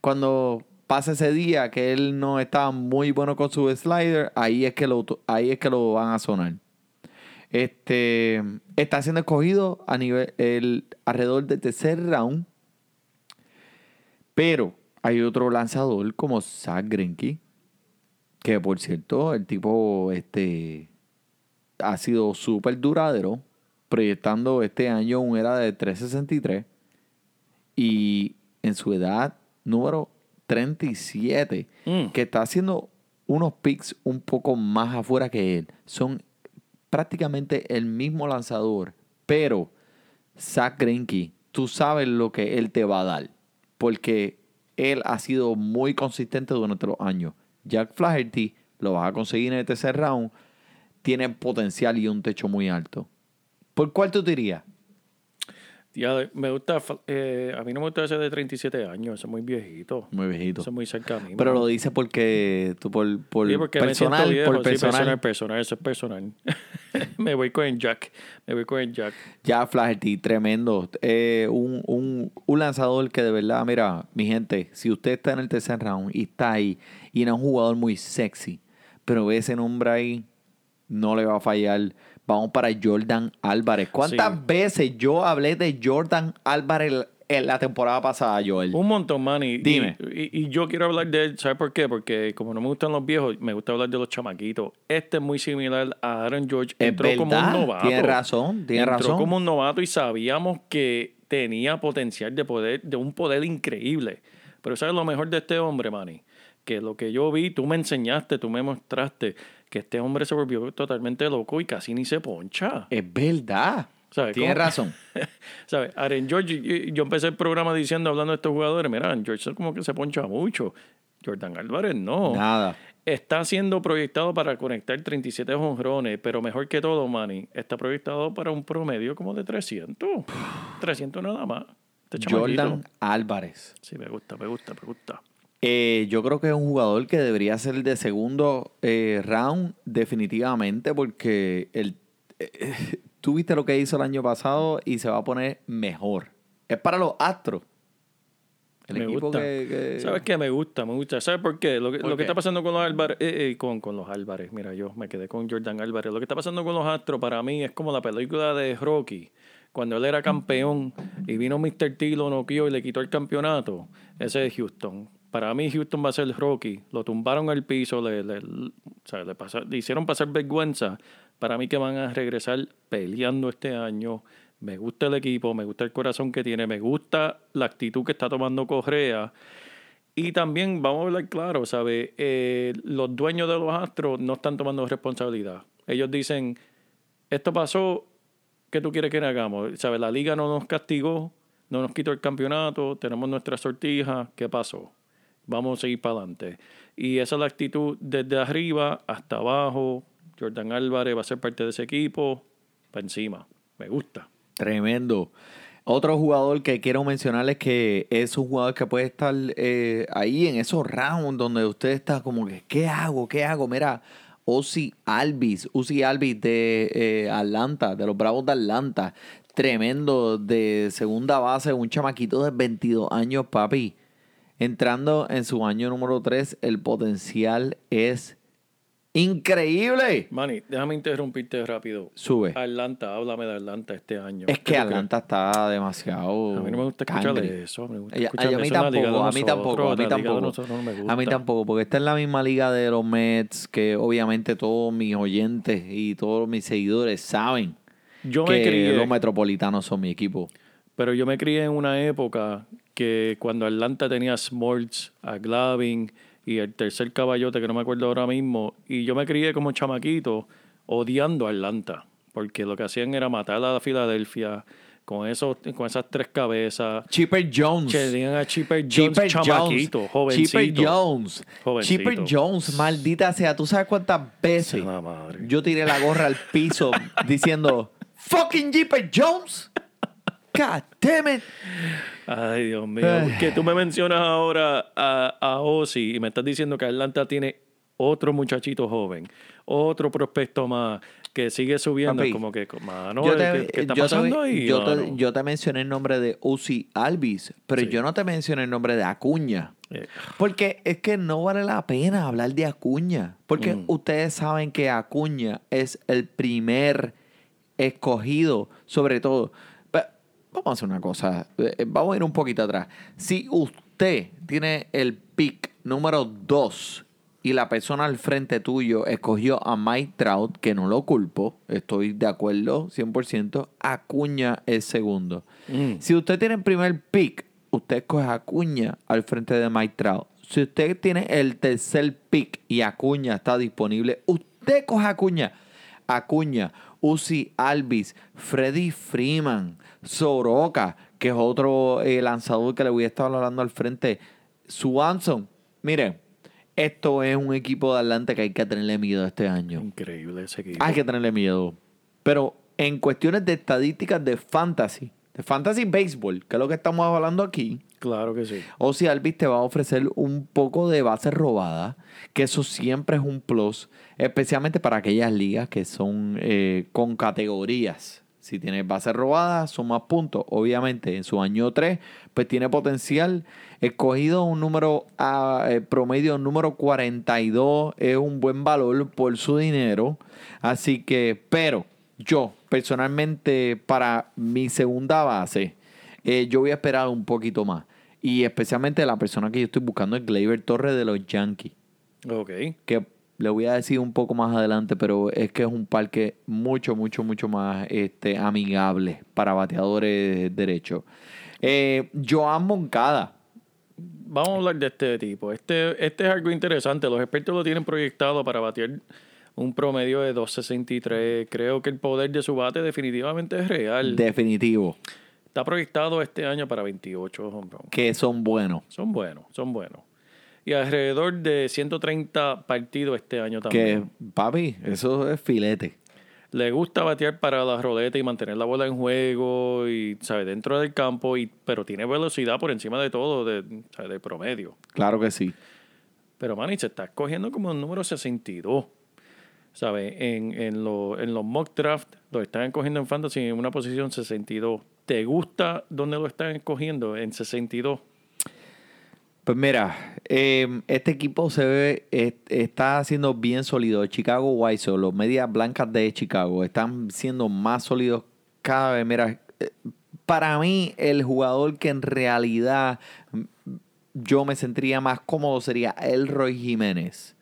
Cuando pasa ese día que él no está muy bueno con su slider, ahí es que lo, ahí es que lo van a sonar. Este está siendo escogido a nivel el, alrededor del tercer round. Pero hay otro lanzador como Zach Greinke, que por cierto, el tipo este ha sido súper duradero, proyectando este año un era de 363 y en su edad número 37, Mm. que está haciendo unos picks un poco más afuera que él. Son prácticamente el mismo lanzador, pero Zach Greinke, tú sabes lo que él te va a dar, porque él ha sido muy consistente durante los años. Jack Flaherty lo vas a conseguir en el tercer round, tiene potencial y un techo muy alto. ¿Por cuál tú dirías? Ya, me gusta, eh, a mí no me gusta ese de 37 años, ese es muy viejito. Muy viejito. Ese es muy cerca a mí. Pero lo dice porque tú por, por Sí, porque personal, me siento viejo, por sí, personal. personal, personal, eso es personal. me voy con el Jack, me voy con el Jack. Ya Flaherty, tremendo. Eh, un, un, un lanzador que de verdad, mira, mi gente, si usted está en el tercer round y está ahí y no es un jugador muy sexy, pero ve ese nombre ahí, no le va a fallar. Vamos para Jordan Álvarez. ¿Cuántas Sí. veces yo hablé de Jordan Álvarez en la temporada pasada, Joel? Un montón, man. Y, Dime. Y, y yo quiero hablar de él, ¿sabes por qué? Porque como no me gustan los viejos, me gusta hablar de los chamaquitos. Este es muy similar a Aaron George. Es Entró como un novato. tiene razón, tiene Entró razón. como un novato y sabíamos que tenía potencial de poder, de un poder increíble. Pero ¿sabes lo mejor de este hombre, Manny? Que lo que yo vi, tú me enseñaste, tú me mostraste que este hombre se volvió totalmente loco y casi ni se poncha. Es verdad. ¿Sabes Tiene cómo? razón. ¿Sabes? Aaron George, yo, empecé el programa diciendo, hablando de estos jugadores, mira, Aaron George como que se poncha mucho. Jordan Álvarez no. Nada. Está siendo proyectado para conectar 37 jonrones, pero mejor que todo, Manny, está proyectado para un promedio como de 300. 300 nada más. Este. Jordan Álvarez. Sí, me gusta, me gusta, me gusta. Eh, yo creo que es un jugador que debería ser de segundo eh, round definitivamente porque el, eh, tú viste lo que hizo el año pasado y se va a poner mejor. Es para los Astros. El me equipo gusta. que, que- ¿Sabes qué? Me gusta, me gusta. ¿Sabes por qué? Lo que, ¿Por lo que está pasando con los Álvarez, eh, eh, con, con los Álvarez, mira, yo me quedé con Jordan Álvarez. Lo que está pasando con los Astros para mí es como la película de Rocky. Cuando él era campeón y vino Mr. T, lo noqueó y le quitó el campeonato. Ese es Houston. Para mí Houston va a ser Rocky. Lo tumbaron al piso, le, le- le pasa- le hicieron pasar vergüenza. Para mí que van a regresar peleando este año. Me gusta el equipo, me gusta el corazón que tiene, me gusta la actitud que está tomando Correa. Y también, vamos a hablar claro, ¿sabes? Eh, los dueños de los Astros no están tomando responsabilidad. Ellos dicen, esto pasó, ¿qué tú quieres que hagamos? ¿Sabes? La liga no nos castigó, no nos quitó el campeonato, tenemos nuestra sortija, ¿qué pasó? Vamos a seguir para adelante. Y esa es la actitud desde arriba hasta abajo. Jordan Álvarez va a ser parte de ese equipo, para encima. Me gusta. Tremendo. Otro jugador que quiero mencionarles que es un jugador que puede estar eh, ahí en esos rounds donde usted está como que, ¿qué hago? ¿Qué hago? Mira, Ozzy Alvis, Ozzy Alvis de eh, Atlanta, de los Bravos de Atlanta. Tremendo de segunda base, un chamaquito de 22 años, papi. Entrando en su año número 3, el potencial es increíble. Manny, déjame interrumpirte rápido. Sube. Atlanta, háblame de Atlanta este año. Es ¿Qué que Atlanta está demasiado. A mí no me gusta escuchar cangre. eso. Me gusta escuchar a mí eso de tampoco, a mí tampoco, a mí de tampoco. no me A mí gusta. tampoco, porque está en la misma liga de los Mets, que obviamente todos mis oyentes y todos mis seguidores saben Yo me que crié, los metropolitanos son mi equipo. pero yo me crié en una época que cuando Atlanta tenía a Smoltz, a Glavin y el tercer caballote que no me acuerdo ahora mismo, y yo me crié como chamaquito odiando a Atlanta, porque lo que hacían era matar a la Filadelfia con esos, con esas tres cabezas. Chipper Jones. Que tenían a Chipper Jones, Chipper chamaquito, Jones. jovencito. Chipper Jones. Jovencito. Chipper Jones, maldita sea. ¿Tú sabes cuántas veces yo tiré la gorra al piso diciendo fucking Chipper Jones? God damn it. Ay, Dios mío. Que tú me mencionas ahora a, a Ozzy y me estás diciendo que Atlanta tiene otro muchachito joven, otro prospecto más que sigue subiendo. Papi, como que, mano, yo ¿qué, qué está yo te- pasando ahí? yo te- mano? yo te mencioné el nombre de Uzi Alvis, pero Sí. yo no te mencioné el nombre de Acuña. Eh, Porque es que no vale la pena hablar de Acuña. Porque Mm. ustedes saben que Acuña es el primer escogido, sobre todo. Vamos a hacer una cosa. eh, Vamos a ir un poquito atrás. Si usted tiene el pick número 2 y la persona al frente tuyo escogió a Mike Trout, que no lo culpo, estoy de acuerdo 100%, Acuña es segundo. mm. Si usted tiene el primer pick, usted coge a Acuña al frente de Mike Trout. Si usted tiene el tercer pick y Acuña está disponible, usted coge a Acuña. Acuña, Uzi Alvis, Freddy Freeman, Soroka, que es otro eh, lanzador que le voy a estar hablando al frente. Swanson. Miren, esto es un equipo de Atlanta que hay que tenerle miedo este año. Increíble ese equipo. Hay que tenerle miedo. Pero en cuestiones de estadísticas de fantasy, de fantasy baseball, que es lo que estamos hablando aquí, Claro que sí. Ozzy Alvis te va a ofrecer un poco de base robada, que eso siempre es un plus, especialmente para aquellas ligas que son eh, con categorías. Si tienes base robada, son más puntos. Obviamente, en su año 3, pues tiene potencial. Escogido un número ah, eh, promedio, número 42, es un buen valor por su dinero. Así que, pero yo, personalmente, para mi segunda base, eh, yo voy a esperar un poquito más. Y especialmente la persona que yo estoy buscando es Gleyber Torres de los Yankees. Ok. Que le voy a decir un poco más adelante, pero es que es un parque mucho, mucho, mucho más este, amigable para bateadores derechos. Eh, Joan Moncada. Vamos a hablar de este tipo. Este, este es algo interesante. Los expertos lo tienen proyectado para batear un promedio de 2.63. Creo que el poder de su bate definitivamente es real. Definitivo. Está proyectado este año para 28 home runs. Que son buenos. Son buenos, son buenos. Y alrededor de 130 partidos este año Que, también. papi, eso es filete. Le gusta batear para la roleta y mantener la bola en juego y, ¿sabe? Dentro del campo, y, pero tiene velocidad por encima de todo, de, ¿sabe? de promedio. Claro que sí. Pero, Manny, se está escogiendo como el número 62. ¿Sabes? En, en, lo- en los mock draft lo están escogiendo en fantasy en una posición 62. ¿Te gusta dónde lo están escogiendo? En 62. Pues mira, eh, este equipo se ve, es- está haciendo bien sólido. Chicago White Sox, los medias blancas de Chicago, están siendo más sólidos cada vez. Mira, eh, para mí, el jugador que en realidad mm, yo me sentiría más cómodo sería Elroy Jiménez,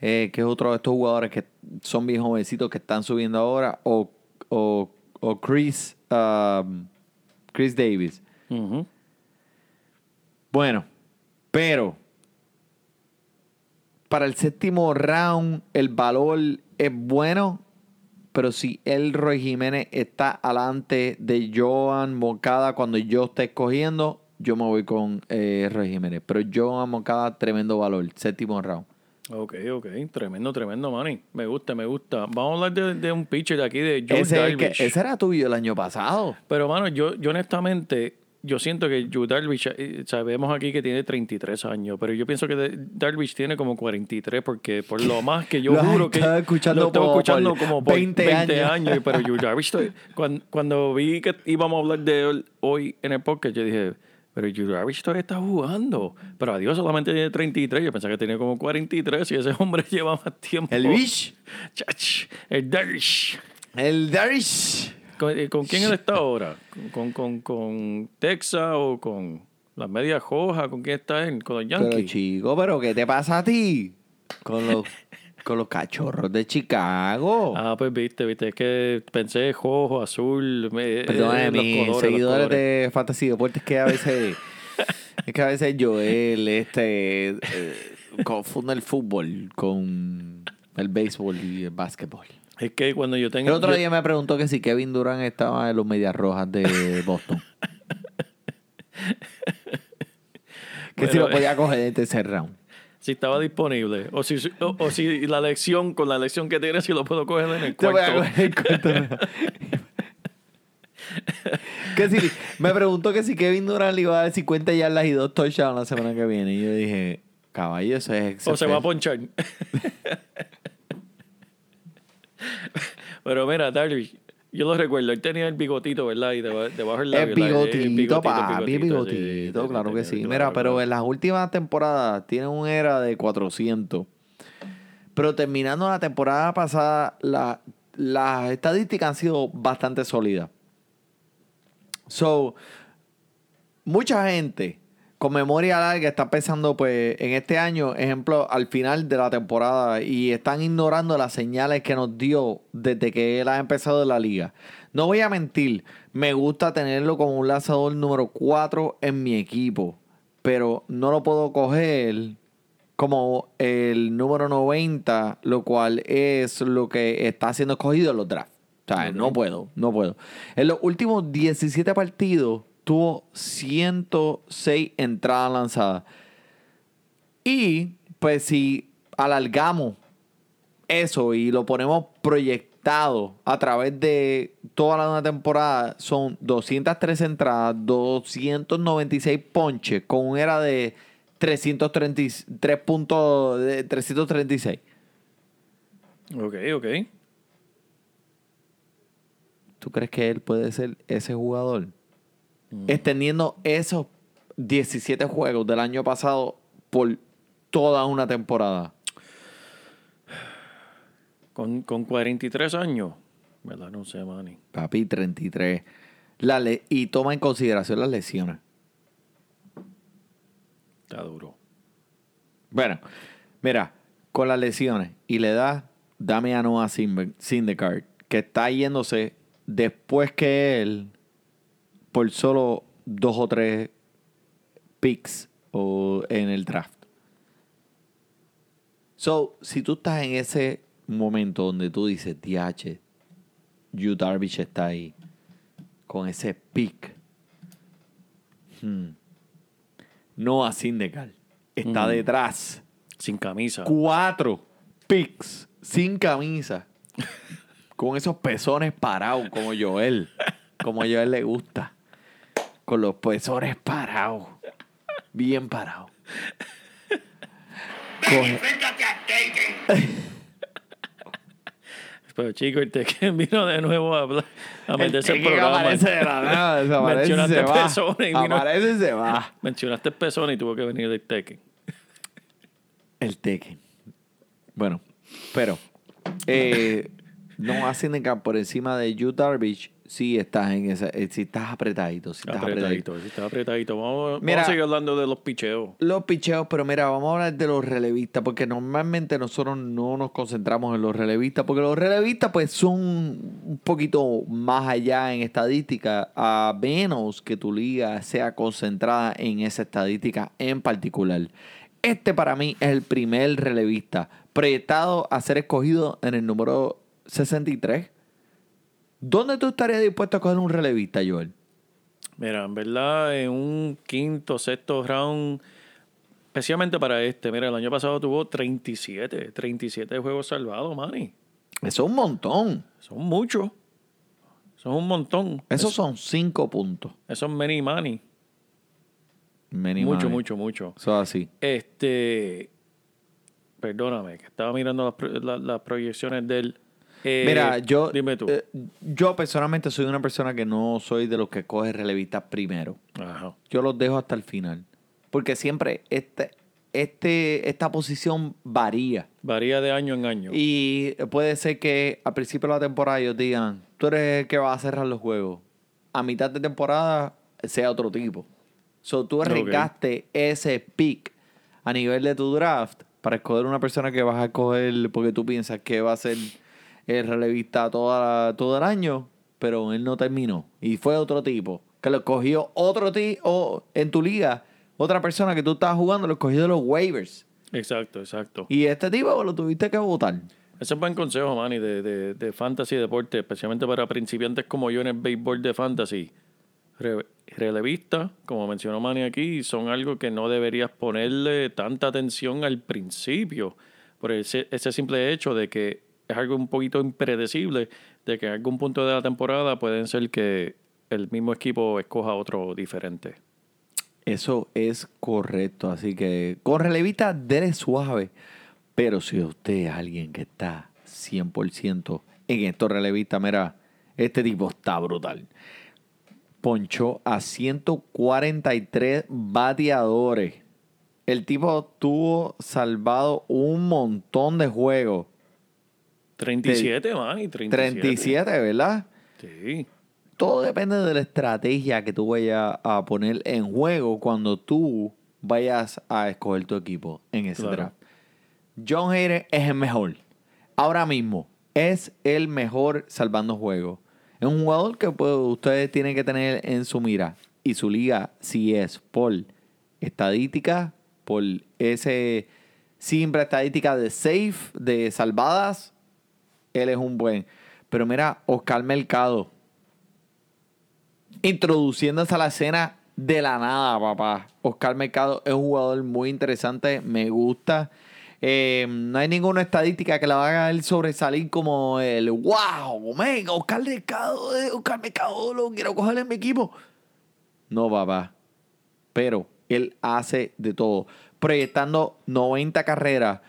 eh, que es otro de estos jugadores que son bien jovencitos que están subiendo ahora, o, o, o Chris, um, Chris Davis. Bueno, pero para el séptimo round el valor es bueno, pero si el Roy Jiménez está alante de Joan Moncada cuando yo esté escogiendo, yo me voy con eh, Roy Jiménez. Pero Joan Moncada, tremendo valor, séptimo round. Ok, ok. Tremendo, tremendo, Manny. Me gusta, me gusta. Vamos a hablar de, de un pitcher de aquí, de Joe Ese, que- ese era tuyo el año pasado. Pero, mano, yo, yo honestamente, yo siento que Joe Darvish, eh, sabemos aquí que tiene 33 años, pero yo pienso que Darvish tiene como 43, porque por lo más que yo juro que escuchando lo como escuchando por como por 20 20, años. años. Pero Joe Darvish, cuando, cuando vi que íbamos a hablar de él hoy en el podcast, yo dije, pero Joe Darvish todavía está jugando. Pero adiós, solamente tiene 33. Yo pensaba que tenía como 43 y ese hombre lleva más tiempo. El Bish, Chach, el Darvish. el Darish. ¿Con, eh, con quién él está ahora? ¿Con, con, con Texas o con las medias rojas? ¿Con quién está él? ¿Con los Pero Yankees? chico, ¿pero qué te pasa a ti? Con los, con los cachorros de Chicago. Ah, pues viste, viste. Es que pensé rojo, azul. Me, Perdóname, eh, los colores, seguidores de Fantasy Deportes que a veces es que a veces Joel este eh, confunde el fútbol con el béisbol y el básquetbol. Es que cuando yo El tengo. otro yo- día me preguntó que si Kevin Durant estaba en los Medias Rojas de Boston. que si lo podía coger en tercer round. Si estaba disponible. O si, o, o si la lección, con la lección que tiene, si lo puedo coger en el Te voy a cuarto. coger el cuarto round. que si, me preguntó que si Kevin Durant le iba a dar 50 yardas y dos touchdowns la semana que viene. Y yo dije, caballo, eso es O se va a ponchar. Pero mira, Darvish, yo lo recuerdo, él tenía el bigotito, ¿verdad? Y deba- debajo del labio. El ¿verdad? bigotito, papi, sí, bigotito, claro que sí. Mira, pero en las últimas temporadas tiene un era de 400. Pero terminando la temporada pasada, la- las estadísticas han sido bastante sólidas. So, mucha gente con memoria larga está pensando, pues, en este año, ejemplo, al final de la temporada y están ignorando las señales que nos dio desde que él ha empezado la liga. No voy a mentir, me gusta tenerlo como un lanzador número 4 en mi equipo, pero no lo puedo coger como el número 90, lo cual es lo que está siendo escogido en los drafts. O sea, no puedo, no puedo. En los últimos 17 partidos tuvo 106 entradas lanzadas. Y pues si alargamos eso y lo ponemos proyectado a través de toda la una temporada, son 203 entradas, 296 ponches, con un era de 333 puntos, de 336. Ok, ok. ¿Tú crees que él puede ser ese jugador? Extendiendo esos 17 juegos del año pasado por toda una temporada. Con, con 43 años. ¿Verdad? No sé, Manny. Papi, 33. La le- y toma en consideración las lesiones. Está duro. Bueno, mira, con las lesiones y la edad, dame a Noah Syndergaard, que está yéndose después que él por solo dos o tres picks o en el draft. So, si tú estás en ese momento donde tú dices, DH, Yu Darvish está ahí, con ese pick, hmm, Noah Syndergaard está Ujú. detrás Sin camisa. cuatro picks sin camisa. con esos pezones parados, como Joel. Como a Joel le gusta. Con los pezones parados. Bien parados. Coge- Pero chico, el Tekken vino de nuevo a, hablar- a meterse el el programa. aparece de la nada, desaparece Mencionaste se va. pezones y vino- Aparece y se va. Mencionaste pezón y tuvo que venir el Tekken. El Tekken. Bueno, pero eh, no hacen por encima de Yu Darvish sí estás en esa, eh, sí estás apretadito, sí estás apretadito. Apretadito, sí, está apretadito. Vamos, Mira. vamos a seguir hablando de los picheos. Los picheos, pero mira, vamos a hablar de los relevistas, porque normalmente nosotros no nos concentramos en los relevistas, porque los relevistas pues son un poquito más allá en estadística, a menos que tu liga sea concentrada en esa estadística en particular. Este para mí es el primer relevista proyectado a ser escogido en el número 63. ¿Dónde tú estarías dispuesto a coger un relevista, Joel? Mira, en verdad, en un quinto, sexto round, especialmente para este, mira, el año pasado tuvo 37, 37 juegos salvados, Manny. Eso es un montón. Son muchos. Son un montón. Esos son cinco puntos. Esos many money. Many mucho, money. mucho, mucho. Eso es así. Este. Perdóname, que estaba mirando las proyecciones del. Eh, Mira, yo, Dime tú. eh, yo personalmente soy una persona que no soy de los que coge relevistas primero. Ajá. Yo los dejo hasta el final. Porque siempre este, este, esta posición varía. Varía de año en año. Y puede ser que al principio de la temporada ellos digan, tú eres el que va a cerrar los juegos. A mitad de temporada sea otro tipo. So, tú arriesgaste ese pick a nivel de tu draft para escoger una persona que vas a escoger porque tú piensas que va a ser el relevista toda la- todo el año, pero él no terminó. Y fue otro tipo que lo escogió otro tipo en tu liga. Otra persona que tú estabas jugando lo escogió de los waivers. Exacto, exacto. Y este tipo lo tuviste que votar. Ese es buen consejo, Manny, de, de, de fantasy y deporte, especialmente para principiantes como yo en el béisbol de fantasy. Re- relevista, como mencionó Manny aquí, son algo que no deberías ponerle tanta atención al principio, por ese, ese simple hecho de que es algo un poquito impredecible, de que en algún punto de la temporada pueden ser que el mismo equipo escoja otro diferente. Eso es correcto. Así que con relevista, dele suave. Pero si usted es alguien que está 100% en estos relevistas, mira, este tipo está brutal. Ponchó a 143 bateadores. El tipo tuvo salvado un montón de juegos. 37, Manny, 37. 37, ¿verdad? Sí. todo depende de la estrategia que tú vayas a poner en juego cuando tú vayas a escoger tu equipo en ese Claro. draft. John Hayden es el mejor. Ahora mismo es el mejor salvando juegos. Es un jugador que pues, ustedes tienen que tener en su mira. Y su liga, si es por estadística, por ese simple estadística de safe, de salvadas, él es un buen. Pero mira, Oscar Mercado, introduciéndose a la escena de la nada, papá. Oscar Mercado es un jugador muy interesante, me gusta. Eh, no hay ninguna estadística que la haga él sobresalir como el wow, man, Oscar Mercado, eh, Oscar Mercado, lo quiero coger en mi equipo. No, papá. Pero él hace de todo. Proyectando 90 carreras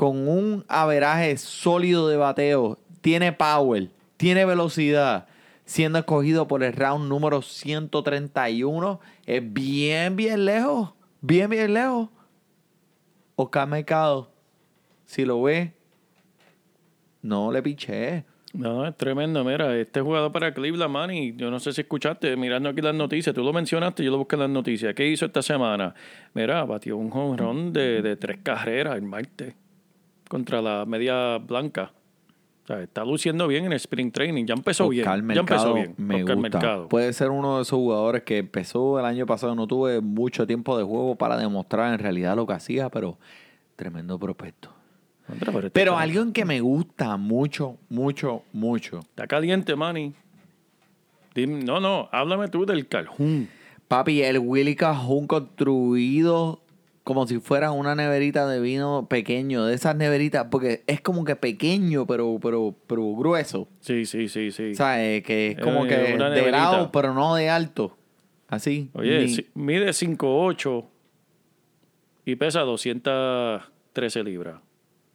con un averaje sólido de bateo. Tiene power, tiene velocidad. Siendo escogido por el round número 131. Es bien, bien lejos. Bien, bien lejos. Oscar Mercado, si lo ve, no le piché. No, es tremendo. Mira, este jugador para Cleveland, Manny, yo no sé si escuchaste, mirando aquí las noticias, tú lo mencionaste, yo lo busqué en las noticias. ¿Qué hizo esta semana? Mira, batió un jonrón de, de tres carreras el martes contra la media blanca. O sea, está luciendo bien en el Spring Training. Ya empezó bien. Oscar ya empezó Mercado bien. me Oscar gusta. Mercado. Puede ser uno de esos jugadores que empezó el año pasado, no tuve mucho tiempo de juego para demostrar en realidad lo que hacía, pero tremendo prospecto. Contra, pero este Pero alguien que me gusta mucho, mucho, mucho. Está caliente, Manny. Dime- no, no, háblame tú del Calhoun. Papi, el Willy Cajun construido como si fuera una neverita de vino pequeño, de esas neveritas, porque es como que pequeño, pero, pero, pero grueso. Sí, sí, sí, sí. ¿Sabes? Que es como Eh, que de lado, pero no de alto. Así. Oye, Ni- si- mide 5'8 y pesa 213 libras.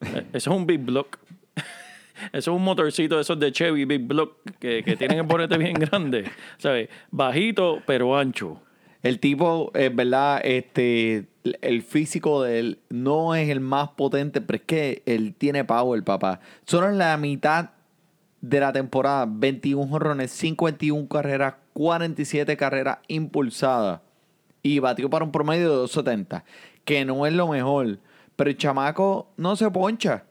Eh, Eso es un Big Block. Eso es un motorcito de esos de Chevy Big Block que, que tienen el bonete bien grande. ¿Sabes? Bajito, pero ancho. El tipo, es verdad, este, el físico de él no es el más potente, pero es que él tiene power, papá. Solo en la mitad de la temporada, 21 jorrones, 51 carreras, 47 carreras impulsadas y batió para un promedio de 270, que no es lo mejor, pero el chamaco no se poncha,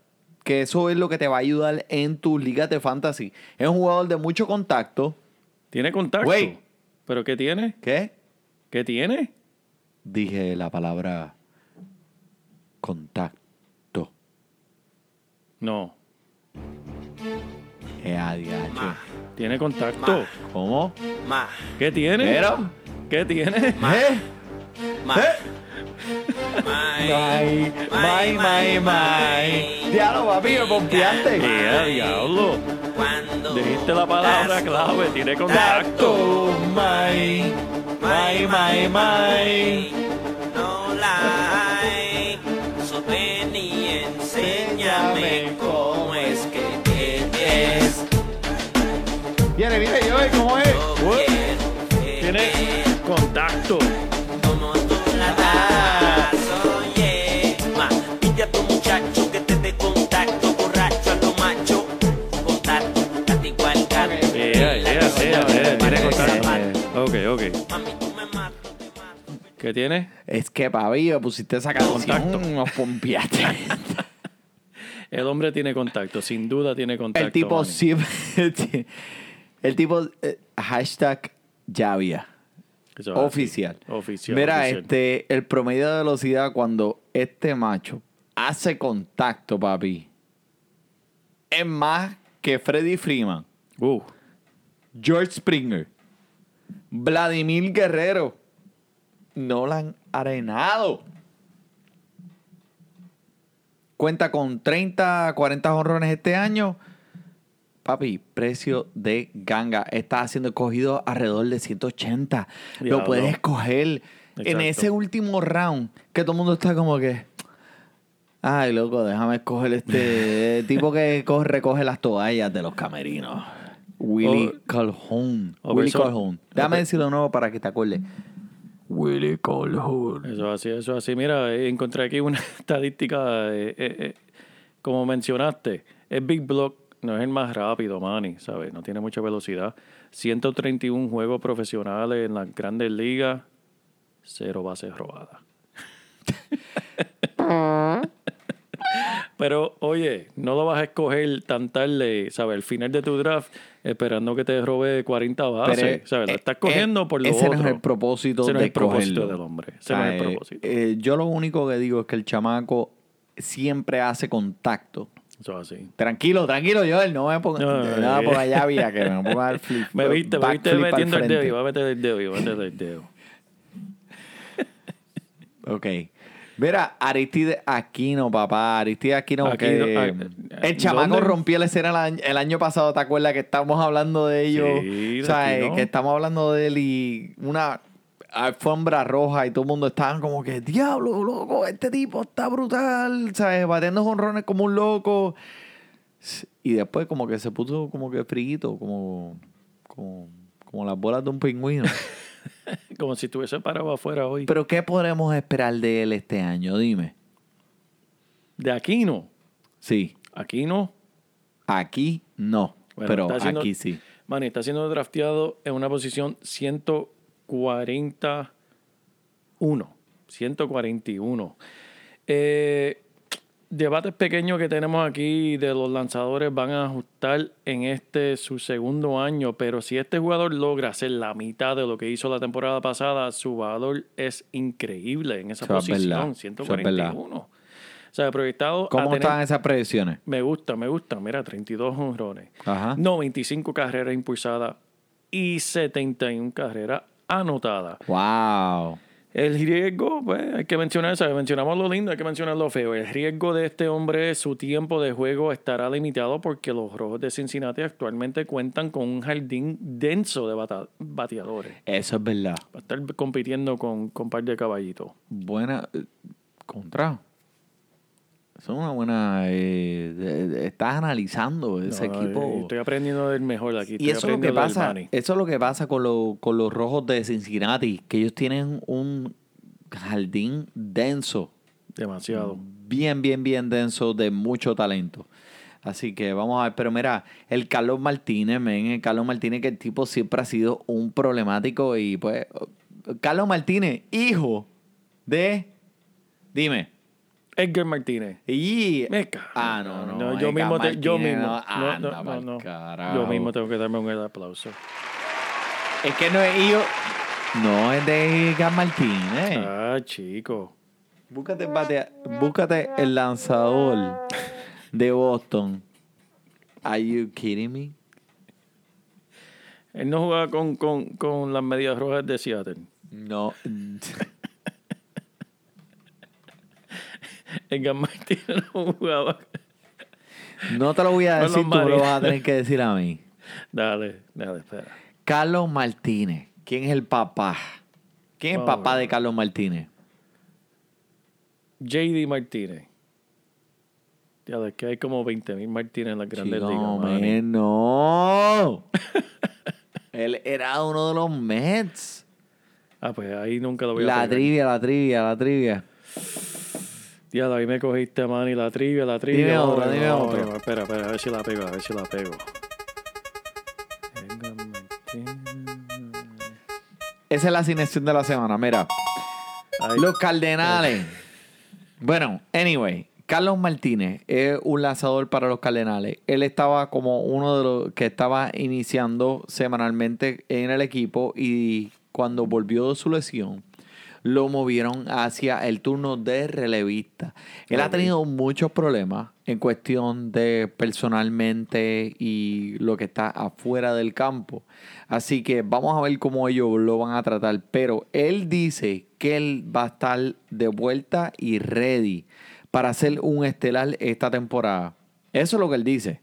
que eso es lo que te va a ayudar en tus ligas de fantasy. Es un jugador de mucho contacto. Tiene contacto. Güey. ¿Pero qué tiene? ¿Qué? ¿Qué tiene? Dije la palabra contacto. No. Eh, adiache. Tiene contacto. ¿Cómo? Ma, ¿Qué tiene? ¿Pero? ¿Qué tiene? ¿Eh? ma, ¿Eh? May, May, may, may, may. Diablo, papi, me pompeaste. ¿Qué diablo? Cuando Dijiste la palabra clave, tiene contacto. Contacto, may, may, may, may. no ¿Qué tiene? Es que, papi, me pusiste esa canción, Contacto. nos pompeaste. El hombre tiene contacto, sin duda tiene contacto. El tipo Manny. El tipo... eh, hashtag Javia. Eso. Oficial. Oficial. Mira, oficial. este, el promedio de velocidad cuando este macho hace contacto, papi, es más que Freddy Freeman, Uh, George Springer, Vladimir Guerrero, Nolan Arenado. Cuenta con 30, 40 honrones este año. Papi, precio de ganga. Está siendo escogido alrededor de 180. Diablo. Lo puedes escoger en Exacto. ese último round que todo el mundo está como que. Ay, loco, déjame escoger este tipo que co- recoge las toallas de los camerinos. Willy Calhoun. Willy Calhoun. Déjame o- decirlo de nuevo para que te acuerdes. Willy Calhoun. eso es así, eso es así. Mira, encontré aquí una estadística, eh, eh, eh, como mencionaste, es Big Block, no es el más rápido, Manny, ¿sabes? No tiene mucha velocidad. 131 juegos profesionales en las grandes ligas, cero bases robadas. Pero, oye, no lo vas a escoger tan tarde, ¿sabes? Al final de tu draft, esperando que te robe 40 bases, Pero, ¿sabes? Lo eh, estás eh, cogiendo por lo Ese otro. no es el propósito Ese no de es el propósito cogerlo. del hombre. Ese no es el propósito. eh, eh, yo lo único que digo es que el chamaco siempre hace contacto. Eso es así. Tranquilo, tranquilo, Joel. No me ponga, No, no, me ponga ya vía, que me ponga el flip. Me viste, me viste metiendo el dedo, iba a meter el dedo, iba a meter el dedo. Ok. Mira, Aristide Aquino, papá. Aristide Aquino, Aquino, que ah, el chamaco ¿dónde? rompió la escena el año, pasado, ¿te acuerdas que estábamos hablando de ellos? Sí, o sea, Aquino. eh, que estamos hablando de él y una alfombra roja y todo el mundo estaban como que, diablo, loco, este tipo está brutal, ¿sabes? Batiendo jonrones como un loco. Y después como que se puso como que frito, como, como, como las bolas de un pingüino. Como si estuviese parado afuera hoy. Pero ¿qué podemos esperar de él este año? Dime. De Aquino. Sí. Aquino, Aquí no, Bueno, pero está haciendo- aquí sí. man, está siendo drafteado en una posición 141. 141. Eh, debates pequeños que tenemos aquí de los lanzadores van a ajustar en este su segundo año, pero si este jugador logra hacer la mitad de lo que hizo la temporada pasada, su valor es increíble en esa Eso posición, es verdad. 141. O sea, proyectado ¿Cómo tener- están esas predicciones? Me gusta, me gusta. Mira, 32 honrones. Ajá. 95 carreras impulsadas y 71 carreras anotadas. Wow. El riesgo, pues, hay que mencionar, ¿sabes? Mencionamos lo lindo, hay que mencionar lo feo. El riesgo de este hombre, su tiempo de juego estará limitado porque los Rojos de Cincinnati actualmente cuentan con un jardín denso de bateadores. Eso es verdad. Va a estar compitiendo con, con un par de caballitos. Buena. eh, Contra. Eso es una buena. eh, de- estás analizando ese No, equipo. eh, Estoy aprendiendo del mejor de aquí. Y eso es lo que pasa. Eso es lo que pasa con, lo- con los rojos de Cincinnati, que ellos tienen un jardín denso, Demasiado. bien, bien, bien denso de mucho talento. Así que vamos a ver. Pero mira, el Carlos Martínez, men, el Carlos Martínez, que el tipo siempre ha sido un problemático. Y pues, Carlos Martínez, hijo de. Dime. Edgar Martínez. Y. Me cago. Ah, no, no. No, yo Edgar mismo, te- yo mismo. no, No, anda no. Yo mismo tengo que darme un aplauso. Es que no es hijo. No es de Edgar Martínez. Ah, chico. Búscate, el batea- búscate el lanzador de Boston. Are you kidding me? Él no jugaba con, con, con las medias rojas de Seattle. No. Edgar Martínez no jugaba. No te lo voy a decir, tú me lo vas a tener que decir a mí. Dale, dale, espera. Carlos Martínez. ¿Quién es el papá? ¿Quién es el papá de Carlos Martínez? JD Martínez. Ya, es que hay como 20.000 Martínez en las grandes Chico, ligas. men, no. Él era uno de los Mets. Ah, pues ahí nunca lo voy a La pegar. trivia, la trivia, la trivia. Ya, ahí me cogiste, Manny, la trivia, la trivia. Dime otra, dime otra. Espera, espera, a ver si la pego, a ver si la pego. Esa es la asignación de la semana. Mira, Ay, los Cardenales. Bueno, anyway, Carlos Martínez es un lanzador para los Cardenales. Él estaba como uno de los que estaba iniciando semanalmente en el equipo y cuando volvió de su lesión, lo movieron hacia el turno de relevista. Él ha tenido muchos problemas en cuestión de personalmente y lo que está afuera del campo. Así que vamos a ver cómo ellos lo van a tratar. Pero él dice que él va a estar de vuelta y ready para hacer un estelar esta temporada. Eso es lo que él dice.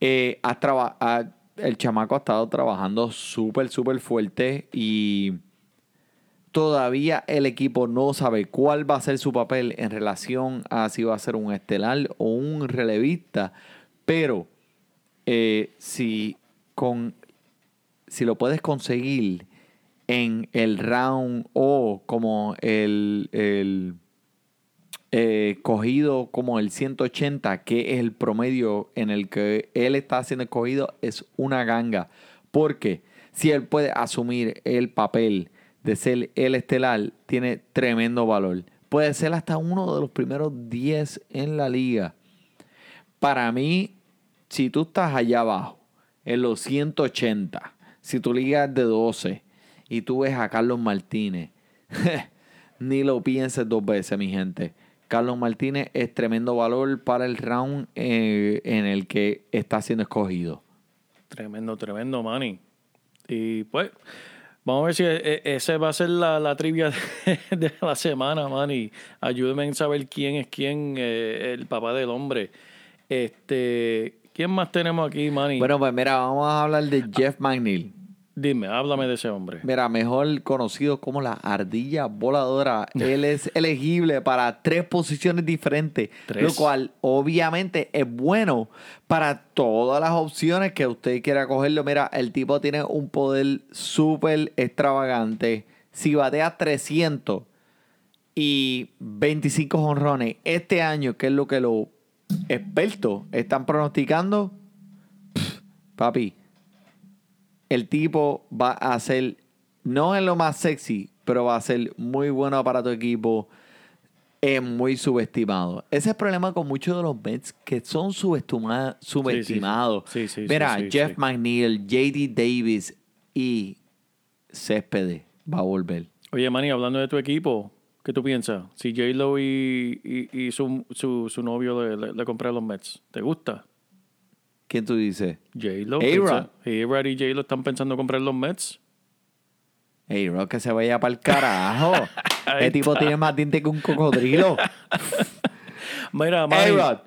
Eh, ha- el chamaco ha estado trabajando súper, súper fuerte y todavía el equipo no sabe cuál va a ser su papel en relación a si va a ser un estelar o un relevista. Pero eh, si, con, si lo puedes conseguir en el round o como el, el eh, cogido como el 180, que es el promedio en el que él está siendo escogido, es una ganga. Porque si él puede asumir el papel de ser el estelar, tiene tremendo valor. Puede ser hasta uno de los primeros 10 en la liga. Para mí, si tú estás allá abajo, en los 180, si tu liga es de 12 y tú ves a Carlos Martínez, ni lo pienses dos veces, mi gente. Carlos Martínez es tremendo valor para el round eh, en el que está siendo escogido. Tremendo, tremendo, Manny. Y pues, vamos a ver si e- e- ese va a ser la, la trivia de, la semana, Manny. Ayúdeme en saber quién es quién, eh, el papá del hombre. Este, ¿quién más tenemos aquí, Manny? Bueno, pues mira, vamos a hablar de Jeff McNeil. Dime, háblame de ese hombre. Mira, mejor conocido como la ardilla voladora. Él es elegible para tres posiciones diferentes, Tres. lo cual obviamente es bueno para todas las opciones que usted quiera cogerlo. Mira, el tipo tiene un poder súper extravagante. Si batea 300 y 25 honrones este año, que es lo que los expertos están pronosticando, pff, papi, el tipo va a ser, no es lo más sexy, pero va a ser muy bueno para tu equipo. Es muy subestimado. Ese es el problema con muchos de los Mets que son subestima- subestimados. Sí, sí, sí, Mira, Jeff. McNeil, JD Davis y Céspedes va a volver. Oye, Manny, hablando de tu equipo, ¿qué tú piensas? Si J-Lo y, y, y su, su, su novio le, le, le compraron los Mets, ¿te gusta? ¿Quién tú dices? J-Lo. A-Rod. A-Rod y J-Lo están pensando comprar los Mets. Bro, que se vaya para el carajo. El tipo tiene más dientes que un cocodrilo. Mira, A-Rod.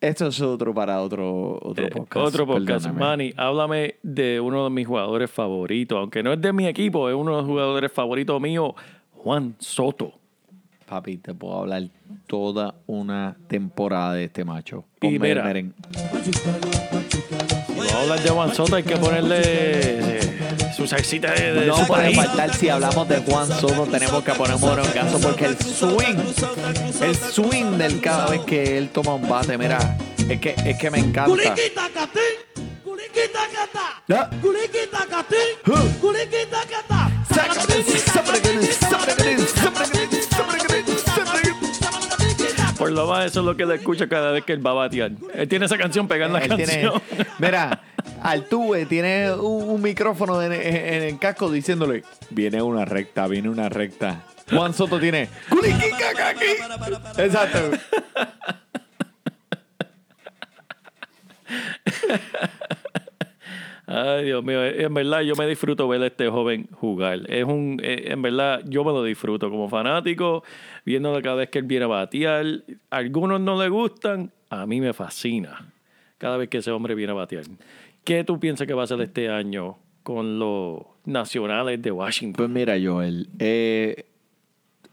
Esto es otro para otro, otro eh, podcast. otro podcast. perdóname. Manny, háblame de uno de mis jugadores favoritos. Aunque no es de mi equipo, es uno de los jugadores favoritos míos, Juan Soto. Papi, te puedo hablar toda una temporada de este macho. Y Ponme mira. Si vamos a hablar de Juan Soto, hay que ponerle eh, su salsita de, de No su puede país. faltar si hablamos de Juan Soto, tenemos que poner morongazo porque el swing, el swing del cada vez que él toma un bate, mira, es que, es que me encanta. Ya. Lo más, eso es lo que le escucha cada vez que él va a batear. Él tiene esa canción pegando la Él tiene- canción. mira, Altuve tiene un, un micrófono en, en- en el casco diciéndole, viene una recta, viene una recta. Juan Soto tiene. Exacto. Ay, Dios mío, eh, en verdad yo me disfruto ver a este joven jugar. Es un, eh, en verdad yo me lo disfruto como fanático, viéndolo cada vez que él viene a batear. algunos no le gustan, a mí me fascina cada vez que ese hombre viene a batear. ¿Qué tú piensas que va a hacer este año con los nacionales de Washington? Pues mira, Joel, eh,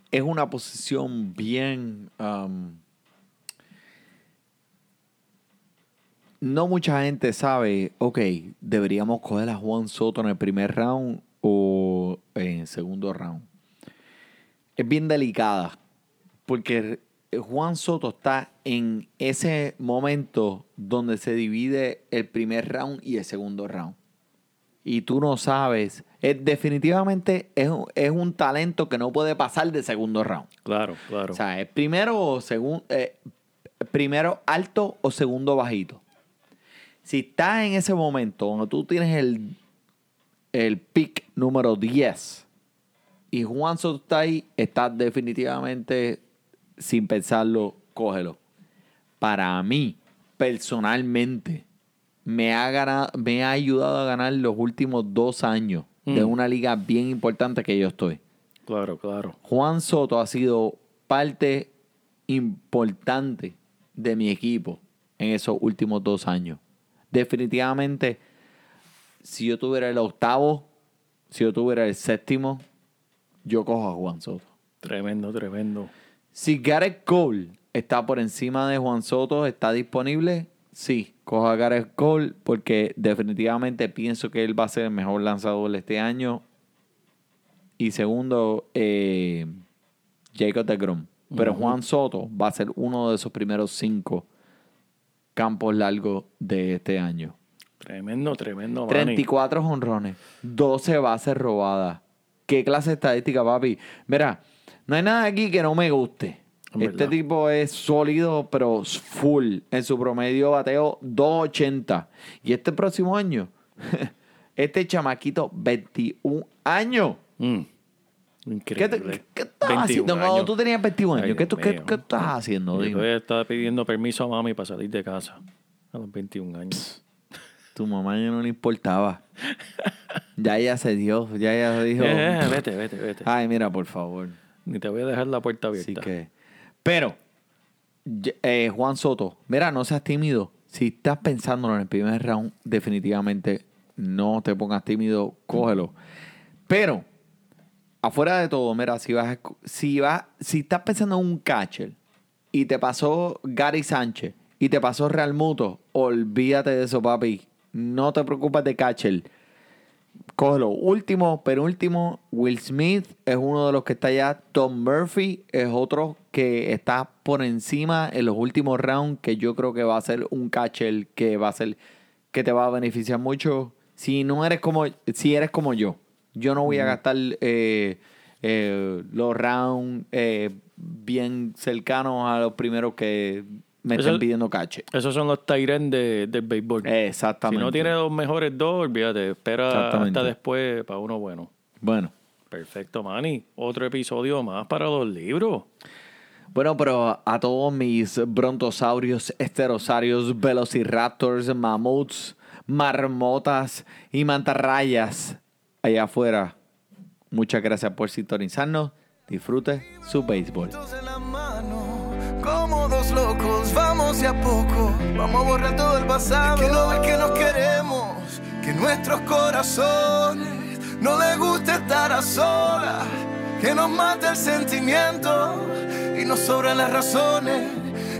es una posición bien... um, no mucha gente sabe, ok, deberíamos coger a Juan Soto en el primer round o en el segundo round. Es bien delicada, porque Juan Soto está en ese momento donde se divide el primer round y el segundo round y tú no sabes. Es, definitivamente es, un- es un talento que no puede pasar de segundo round. Claro, claro. O sea, es primero o segundo, primero alto o segundo bajito. Si estás en ese momento donde tú tienes el, el pick número 10 y Juan Soto está ahí, estás definitivamente sin pensarlo, cógelo. Para mí, personalmente, me ha, ganado, me ha ayudado a ganar los últimos dos años de Mm. una liga bien importante que yo estoy. claro, claro. Juan Soto ha sido parte importante de mi equipo en esos últimos dos años. Definitivamente, si yo tuviera el octavo, si yo tuviera el séptimo, yo cojo a Juan Soto. Tremendo, tremendo. Si Gareth Cole está por encima de Juan Soto, está disponible, sí, cojo a Gareth Cole porque definitivamente pienso que él va a ser el mejor lanzador de este año. Y segundo, eh, Jacob de Grom. Pero Juan Soto va a ser uno de esos primeros cinco campos largos de este año. Tremendo, tremendo, Manny. 34 honrones, 12 bases robadas. ¿Qué clase de estadística, papi? Mira, no hay nada aquí que no me guste. Este tipo es sólido, pero full. En su promedio bateo 2.80. Y este próximo año, este chamaquito, 21 años. Mm. ¿Qué, Increíble. qué estás 21 haciendo cuando tú tenías 21 años? ¿Qué, tú, qué, estás haciendo? Yo estaba pidiendo permiso a mami para salir de casa a los 21 años. Tu mamá ya no le importaba. ya ella se dio, ya ella dijo. Eh, eh, vete, vete, vete. Ay, mira, por favor. Ni te voy a dejar la puerta abierta. Así que. Pero, eh, Juan Soto, mira, no seas tímido. Si estás pensando en el primer round, definitivamente no te pongas tímido, cógelo. Pero, afuera de todo, mira, si vas, si vas, si estás pensando en un catcher y te pasó Gary Sánchez y te pasó Real Muto, olvídate de eso, papi. No te preocupes de catcher. Cógelo. Último, penúltimo, Will Smith es uno de los que está allá. Tom Murphy es otro que está por encima en los últimos rounds, que yo creo que va a ser un catcher que va a ser que te va a beneficiar mucho. Si no eres como, si eres como yo, yo no voy a gastar eh, eh, los rounds eh, bien cercanos a los primeros que me Eso- estén pidiendo catcher. Esos son los Tyren de, del béisbol. Exactamente. Si no tiene los mejores dos, olvídate. Espera Exactamente. hasta después para uno bueno. Bueno. Perfecto, Manny. Otro episodio más para los libros. Bueno, pero a todos mis brontosaurios, esterosarios, velociraptors, mamuts, marmotas y mantarrayas allá afuera, muchas gracias por sintonizarnos. Disfrute su béisbol. en la mano, como dos locos, vamos de a poco, vamos a borrar todo el pasado. que no ves que nos queremos, que nuestros corazones no les gusta estar a solas, que nos mata el sentimiento y nos sobran las razones.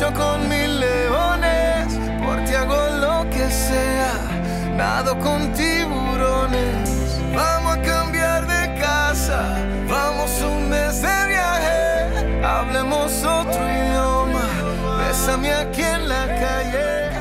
lucho con mil leones, por ti hago lo que sea, nado con tiburones, vamos a cambiar de casa, vamos un mes de viaje, hablemos otro idioma, bésame aquí en la calle.